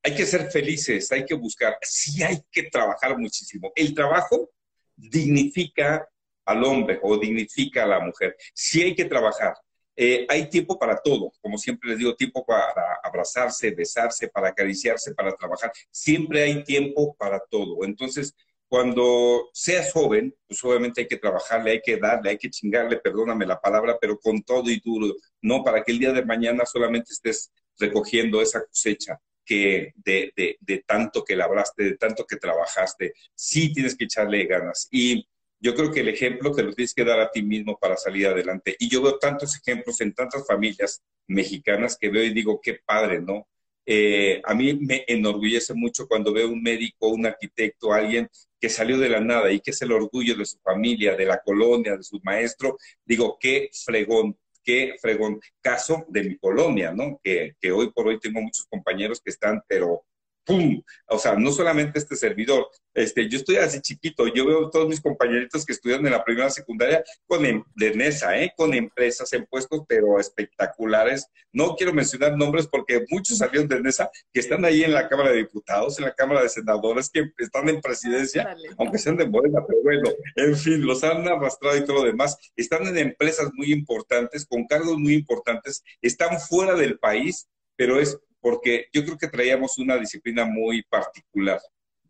hay que ser felices, hay que buscar, sí hay que trabajar muchísimo. El trabajo dignifica al hombre o dignifica a la mujer. Sí hay que trabajar. Eh, hay tiempo para todo, como siempre les digo, tiempo para abrazarse, besarse, para acariciarse, para trabajar. Siempre hay tiempo para todo. Entonces, cuando seas joven, pues obviamente hay que trabajarle, hay que darle, hay que chingarle, perdóname la palabra, pero con todo y duro, no para que el día de mañana solamente estés recogiendo esa cosecha que de, de, de, tanto que labraste, de tanto que trabajaste, sí tienes que echarle ganas. Y yo creo que el ejemplo te lo tienes que dar a ti mismo para salir adelante. Y yo veo tantos ejemplos en tantas familias mexicanas que veo y digo, qué padre, ¿no? Eh, a mí me enorgullece mucho cuando veo un médico, un arquitecto, alguien que salió de la nada y que es el orgullo de su familia, de la colonia, de su maestro. Digo, qué fregón qué fregón. Caso de mi colonia, ¿no? Que, que hoy por hoy tengo muchos compañeros que están, pero ¡pum! O sea, no solamente este servidor, este, yo estoy así chiquito, yo veo todos mis compañeritos que estudian en la primera secundaria con em, de NESA, ¿eh? con empresas en puestos, pero espectaculares. No quiero mencionar nombres porque muchos salieron de NESA que están ahí en la Cámara de Diputados, en la Cámara de Senadores, que están en presidencia, aunque sean de Morena, pero bueno, en fin, los han arrastrado y todo lo demás. Están en empresas muy importantes, con cargos muy importantes, están fuera del país, pero es porque yo creo que traíamos una disciplina muy particular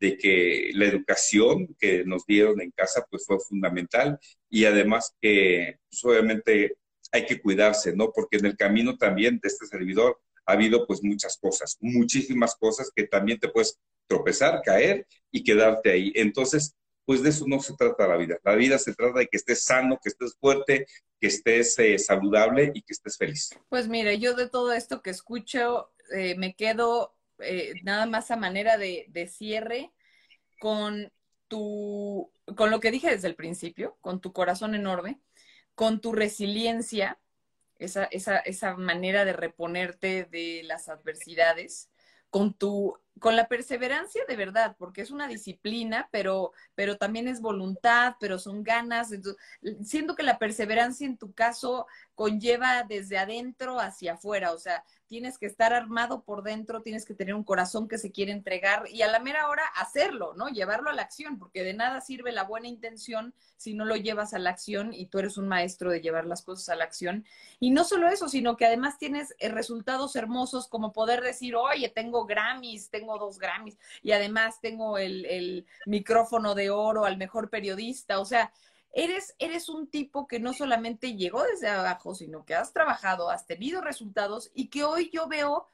de que la educación que nos dieron en casa pues fue fundamental y además que pues, obviamente hay que cuidarse, ¿no? Porque en el camino también de este servidor ha habido pues muchas cosas, muchísimas cosas que también te puedes tropezar, caer y quedarte ahí. Entonces, pues de eso no se trata la vida. La vida se trata de que estés sano, que estés fuerte, que estés eh, saludable y que estés feliz. Pues mire, yo de todo esto que escucho eh, me quedo eh, nada más a manera de, cierre con tu, con lo que dije desde el principio, con tu corazón enorme, con tu resiliencia, esa, esa, esa manera de reponerte de las adversidades, con tu con la perseverancia de verdad, porque es una disciplina, pero, pero también es voluntad, pero son ganas. siento que la perseverancia en tu caso conlleva desde adentro hacia afuera, o sea, tienes que estar armado por dentro, tienes que tener un corazón que se quiere entregar y a la mera hora hacerlo, ¿no? Llevarlo a la acción, porque de nada sirve la buena intención si no lo llevas a la acción y tú eres un maestro de llevar las cosas a la acción. Y no solo eso, sino que además tienes eh, resultados hermosos como poder decir, oye, tengo Grammys, tengo dos Grammys y además tengo el, el micrófono de oro al mejor periodista, o sea, eres, eres un tipo que no solamente llegó desde abajo, sino que has trabajado, has tenido resultados y que hoy yo veo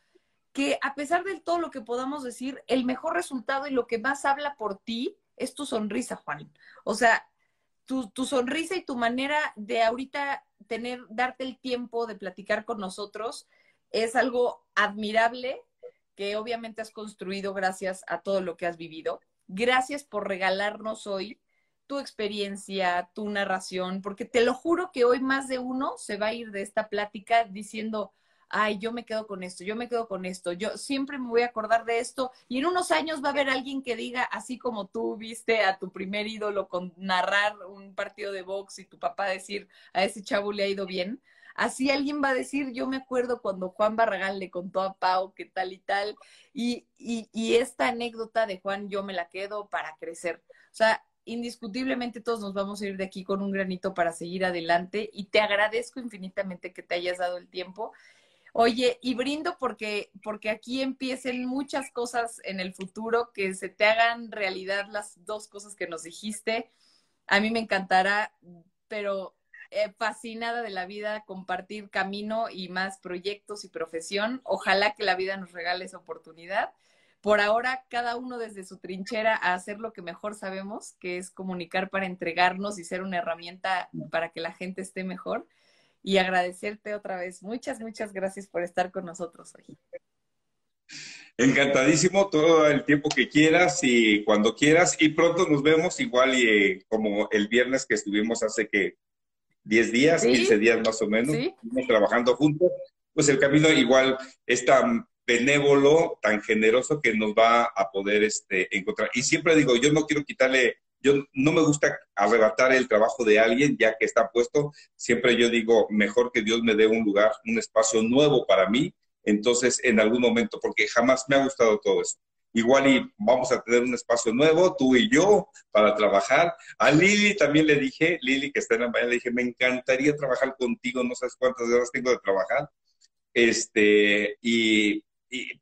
que a pesar de todo lo que podamos decir, el mejor resultado y lo que más habla por ti es tu sonrisa, Juan. O sea, tu, tu sonrisa y tu manera de ahorita tener, darte el tiempo de platicar con nosotros es algo admirable que obviamente has construido gracias a todo lo que has vivido. Gracias por regalarnos hoy tu experiencia, tu narración, porque te lo juro que hoy más de uno se va a ir de esta plática diciendo, ay, yo me quedo con esto, yo me quedo con esto, yo siempre me voy a acordar de esto y en unos años va a haber alguien que diga, así como tú viste a tu primer ídolo con narrar un partido de box y tu papá decir, a ese chavo le ha ido bien, así alguien va a decir, yo me acuerdo cuando Juan Barragán le contó a Pau que tal y tal, y, y, y esta anécdota de Juan yo me la quedo para crecer. O sea, indiscutiblemente todos nos vamos a ir de aquí con un granito para seguir adelante y te agradezco infinitamente que te hayas dado el tiempo. Oye, y brindo porque, porque aquí empiecen muchas cosas en el futuro, que se te hagan realidad las dos cosas que nos dijiste. A mí me encantará, pero eh, fascinada de la vida compartir camino y más proyectos y profesión. Ojalá que la vida nos regale esa oportunidad por ahora cada uno desde su trinchera a hacer lo que mejor sabemos, que es comunicar para entregarnos y ser una herramienta para que la gente esté mejor. Y agradecerte otra vez. Muchas, muchas gracias por estar con nosotros hoy. Encantadísimo todo el tiempo que quieras y cuando quieras. Y pronto nos vemos igual y, eh, como el viernes que estuvimos hace que 10 días, 15 días más o menos, trabajando juntos. Pues el camino igual está benévolo, tan generoso que nos va a poder este, encontrar. Y siempre digo, yo no quiero quitarle, yo no me gusta arrebatar el trabajo de alguien ya que está puesto. Siempre yo digo, mejor que Dios me dé un lugar, un espacio nuevo para mí. Entonces, en algún momento, porque jamás me ha gustado todo eso. Igual y vamos a tener un espacio nuevo, tú y yo, para trabajar. A Lili también le dije, Lili que está en la mañana, le dije, me encantaría trabajar contigo, no sabes cuántas horas tengo de trabajar. Este, y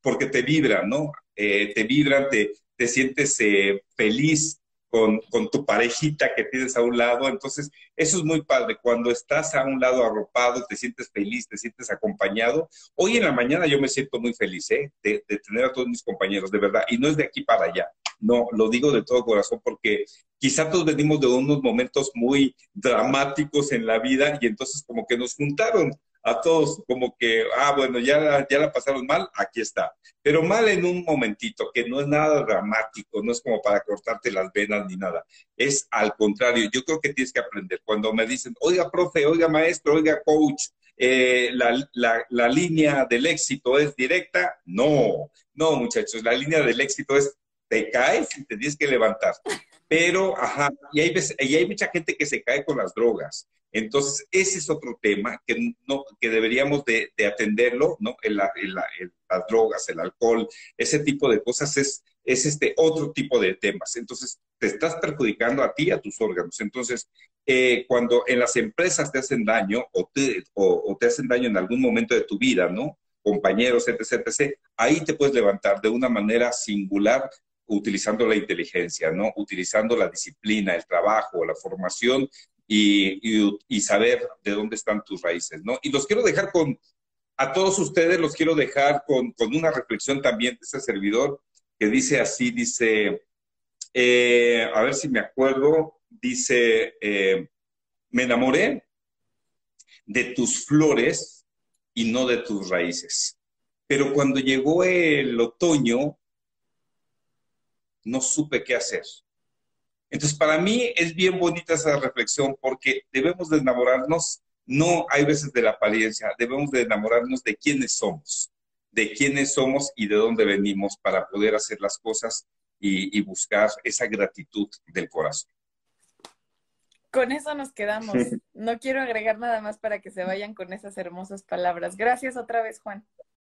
porque te vibran, ¿no? Eh, te vibran, te, te sientes eh, feliz con, tu parejita que tienes a un lado. Entonces, eso es muy padre. Cuando estás a un lado arropado, te sientes feliz, te sientes acompañado. Hoy en la mañana yo me siento muy feliz ¿eh? de, de, tener a todos mis compañeros, de verdad. Y no es de aquí para allá. No, lo digo de todo corazón porque quizá todos venimos de unos momentos muy dramáticos en la vida y entonces como que nos juntaron a todos como que, ah, bueno, ya, ya la pasaron mal, aquí está. Pero mal en un momentito, que no es nada dramático, no es como para cortarte las venas ni nada. Es al contrario, yo creo que tienes que aprender. Cuando me dicen, oiga, profe, oiga, maestro, oiga, coach, eh, la, la, la línea del éxito es directa, no, no, muchachos, la línea del éxito es te caes y te tienes que levantar. Pero, ajá, y hay, y hay mucha gente que se cae con las drogas. Entonces, ese es otro tema que, no, que deberíamos de, atenderlo, ¿no? las drogas, el alcohol, ese tipo de cosas es, es este otro tipo de temas. Entonces, te estás perjudicando a ti a tus órganos. Entonces, eh, cuando en las empresas te hacen daño o te, o, te hacen daño en algún momento de tu vida, ¿no? Compañeros, etc., etc., ahí te puedes levantar de una manera singular utilizando la inteligencia, ¿no? Utilizando la disciplina, el trabajo, la formación y, saber de dónde están tus raíces, ¿no? Y los quiero dejar con a todos ustedes los quiero dejar con, una reflexión también de ese servidor que dice así, dice, eh, a ver si me acuerdo, dice, eh, me enamoré de tus flores y no de tus raíces. Pero cuando llegó el otoño, no supe qué hacer. Entonces, para mí es bien bonita esa reflexión porque debemos de enamorarnos, no hay veces de la apariencia, debemos de enamorarnos de quiénes somos, de quiénes somos y de dónde venimos para poder hacer las cosas y, y buscar esa gratitud del corazón. Con eso nos quedamos. No quiero agregar nada más para que se vayan con esas hermosas palabras. Gracias otra vez, Juan.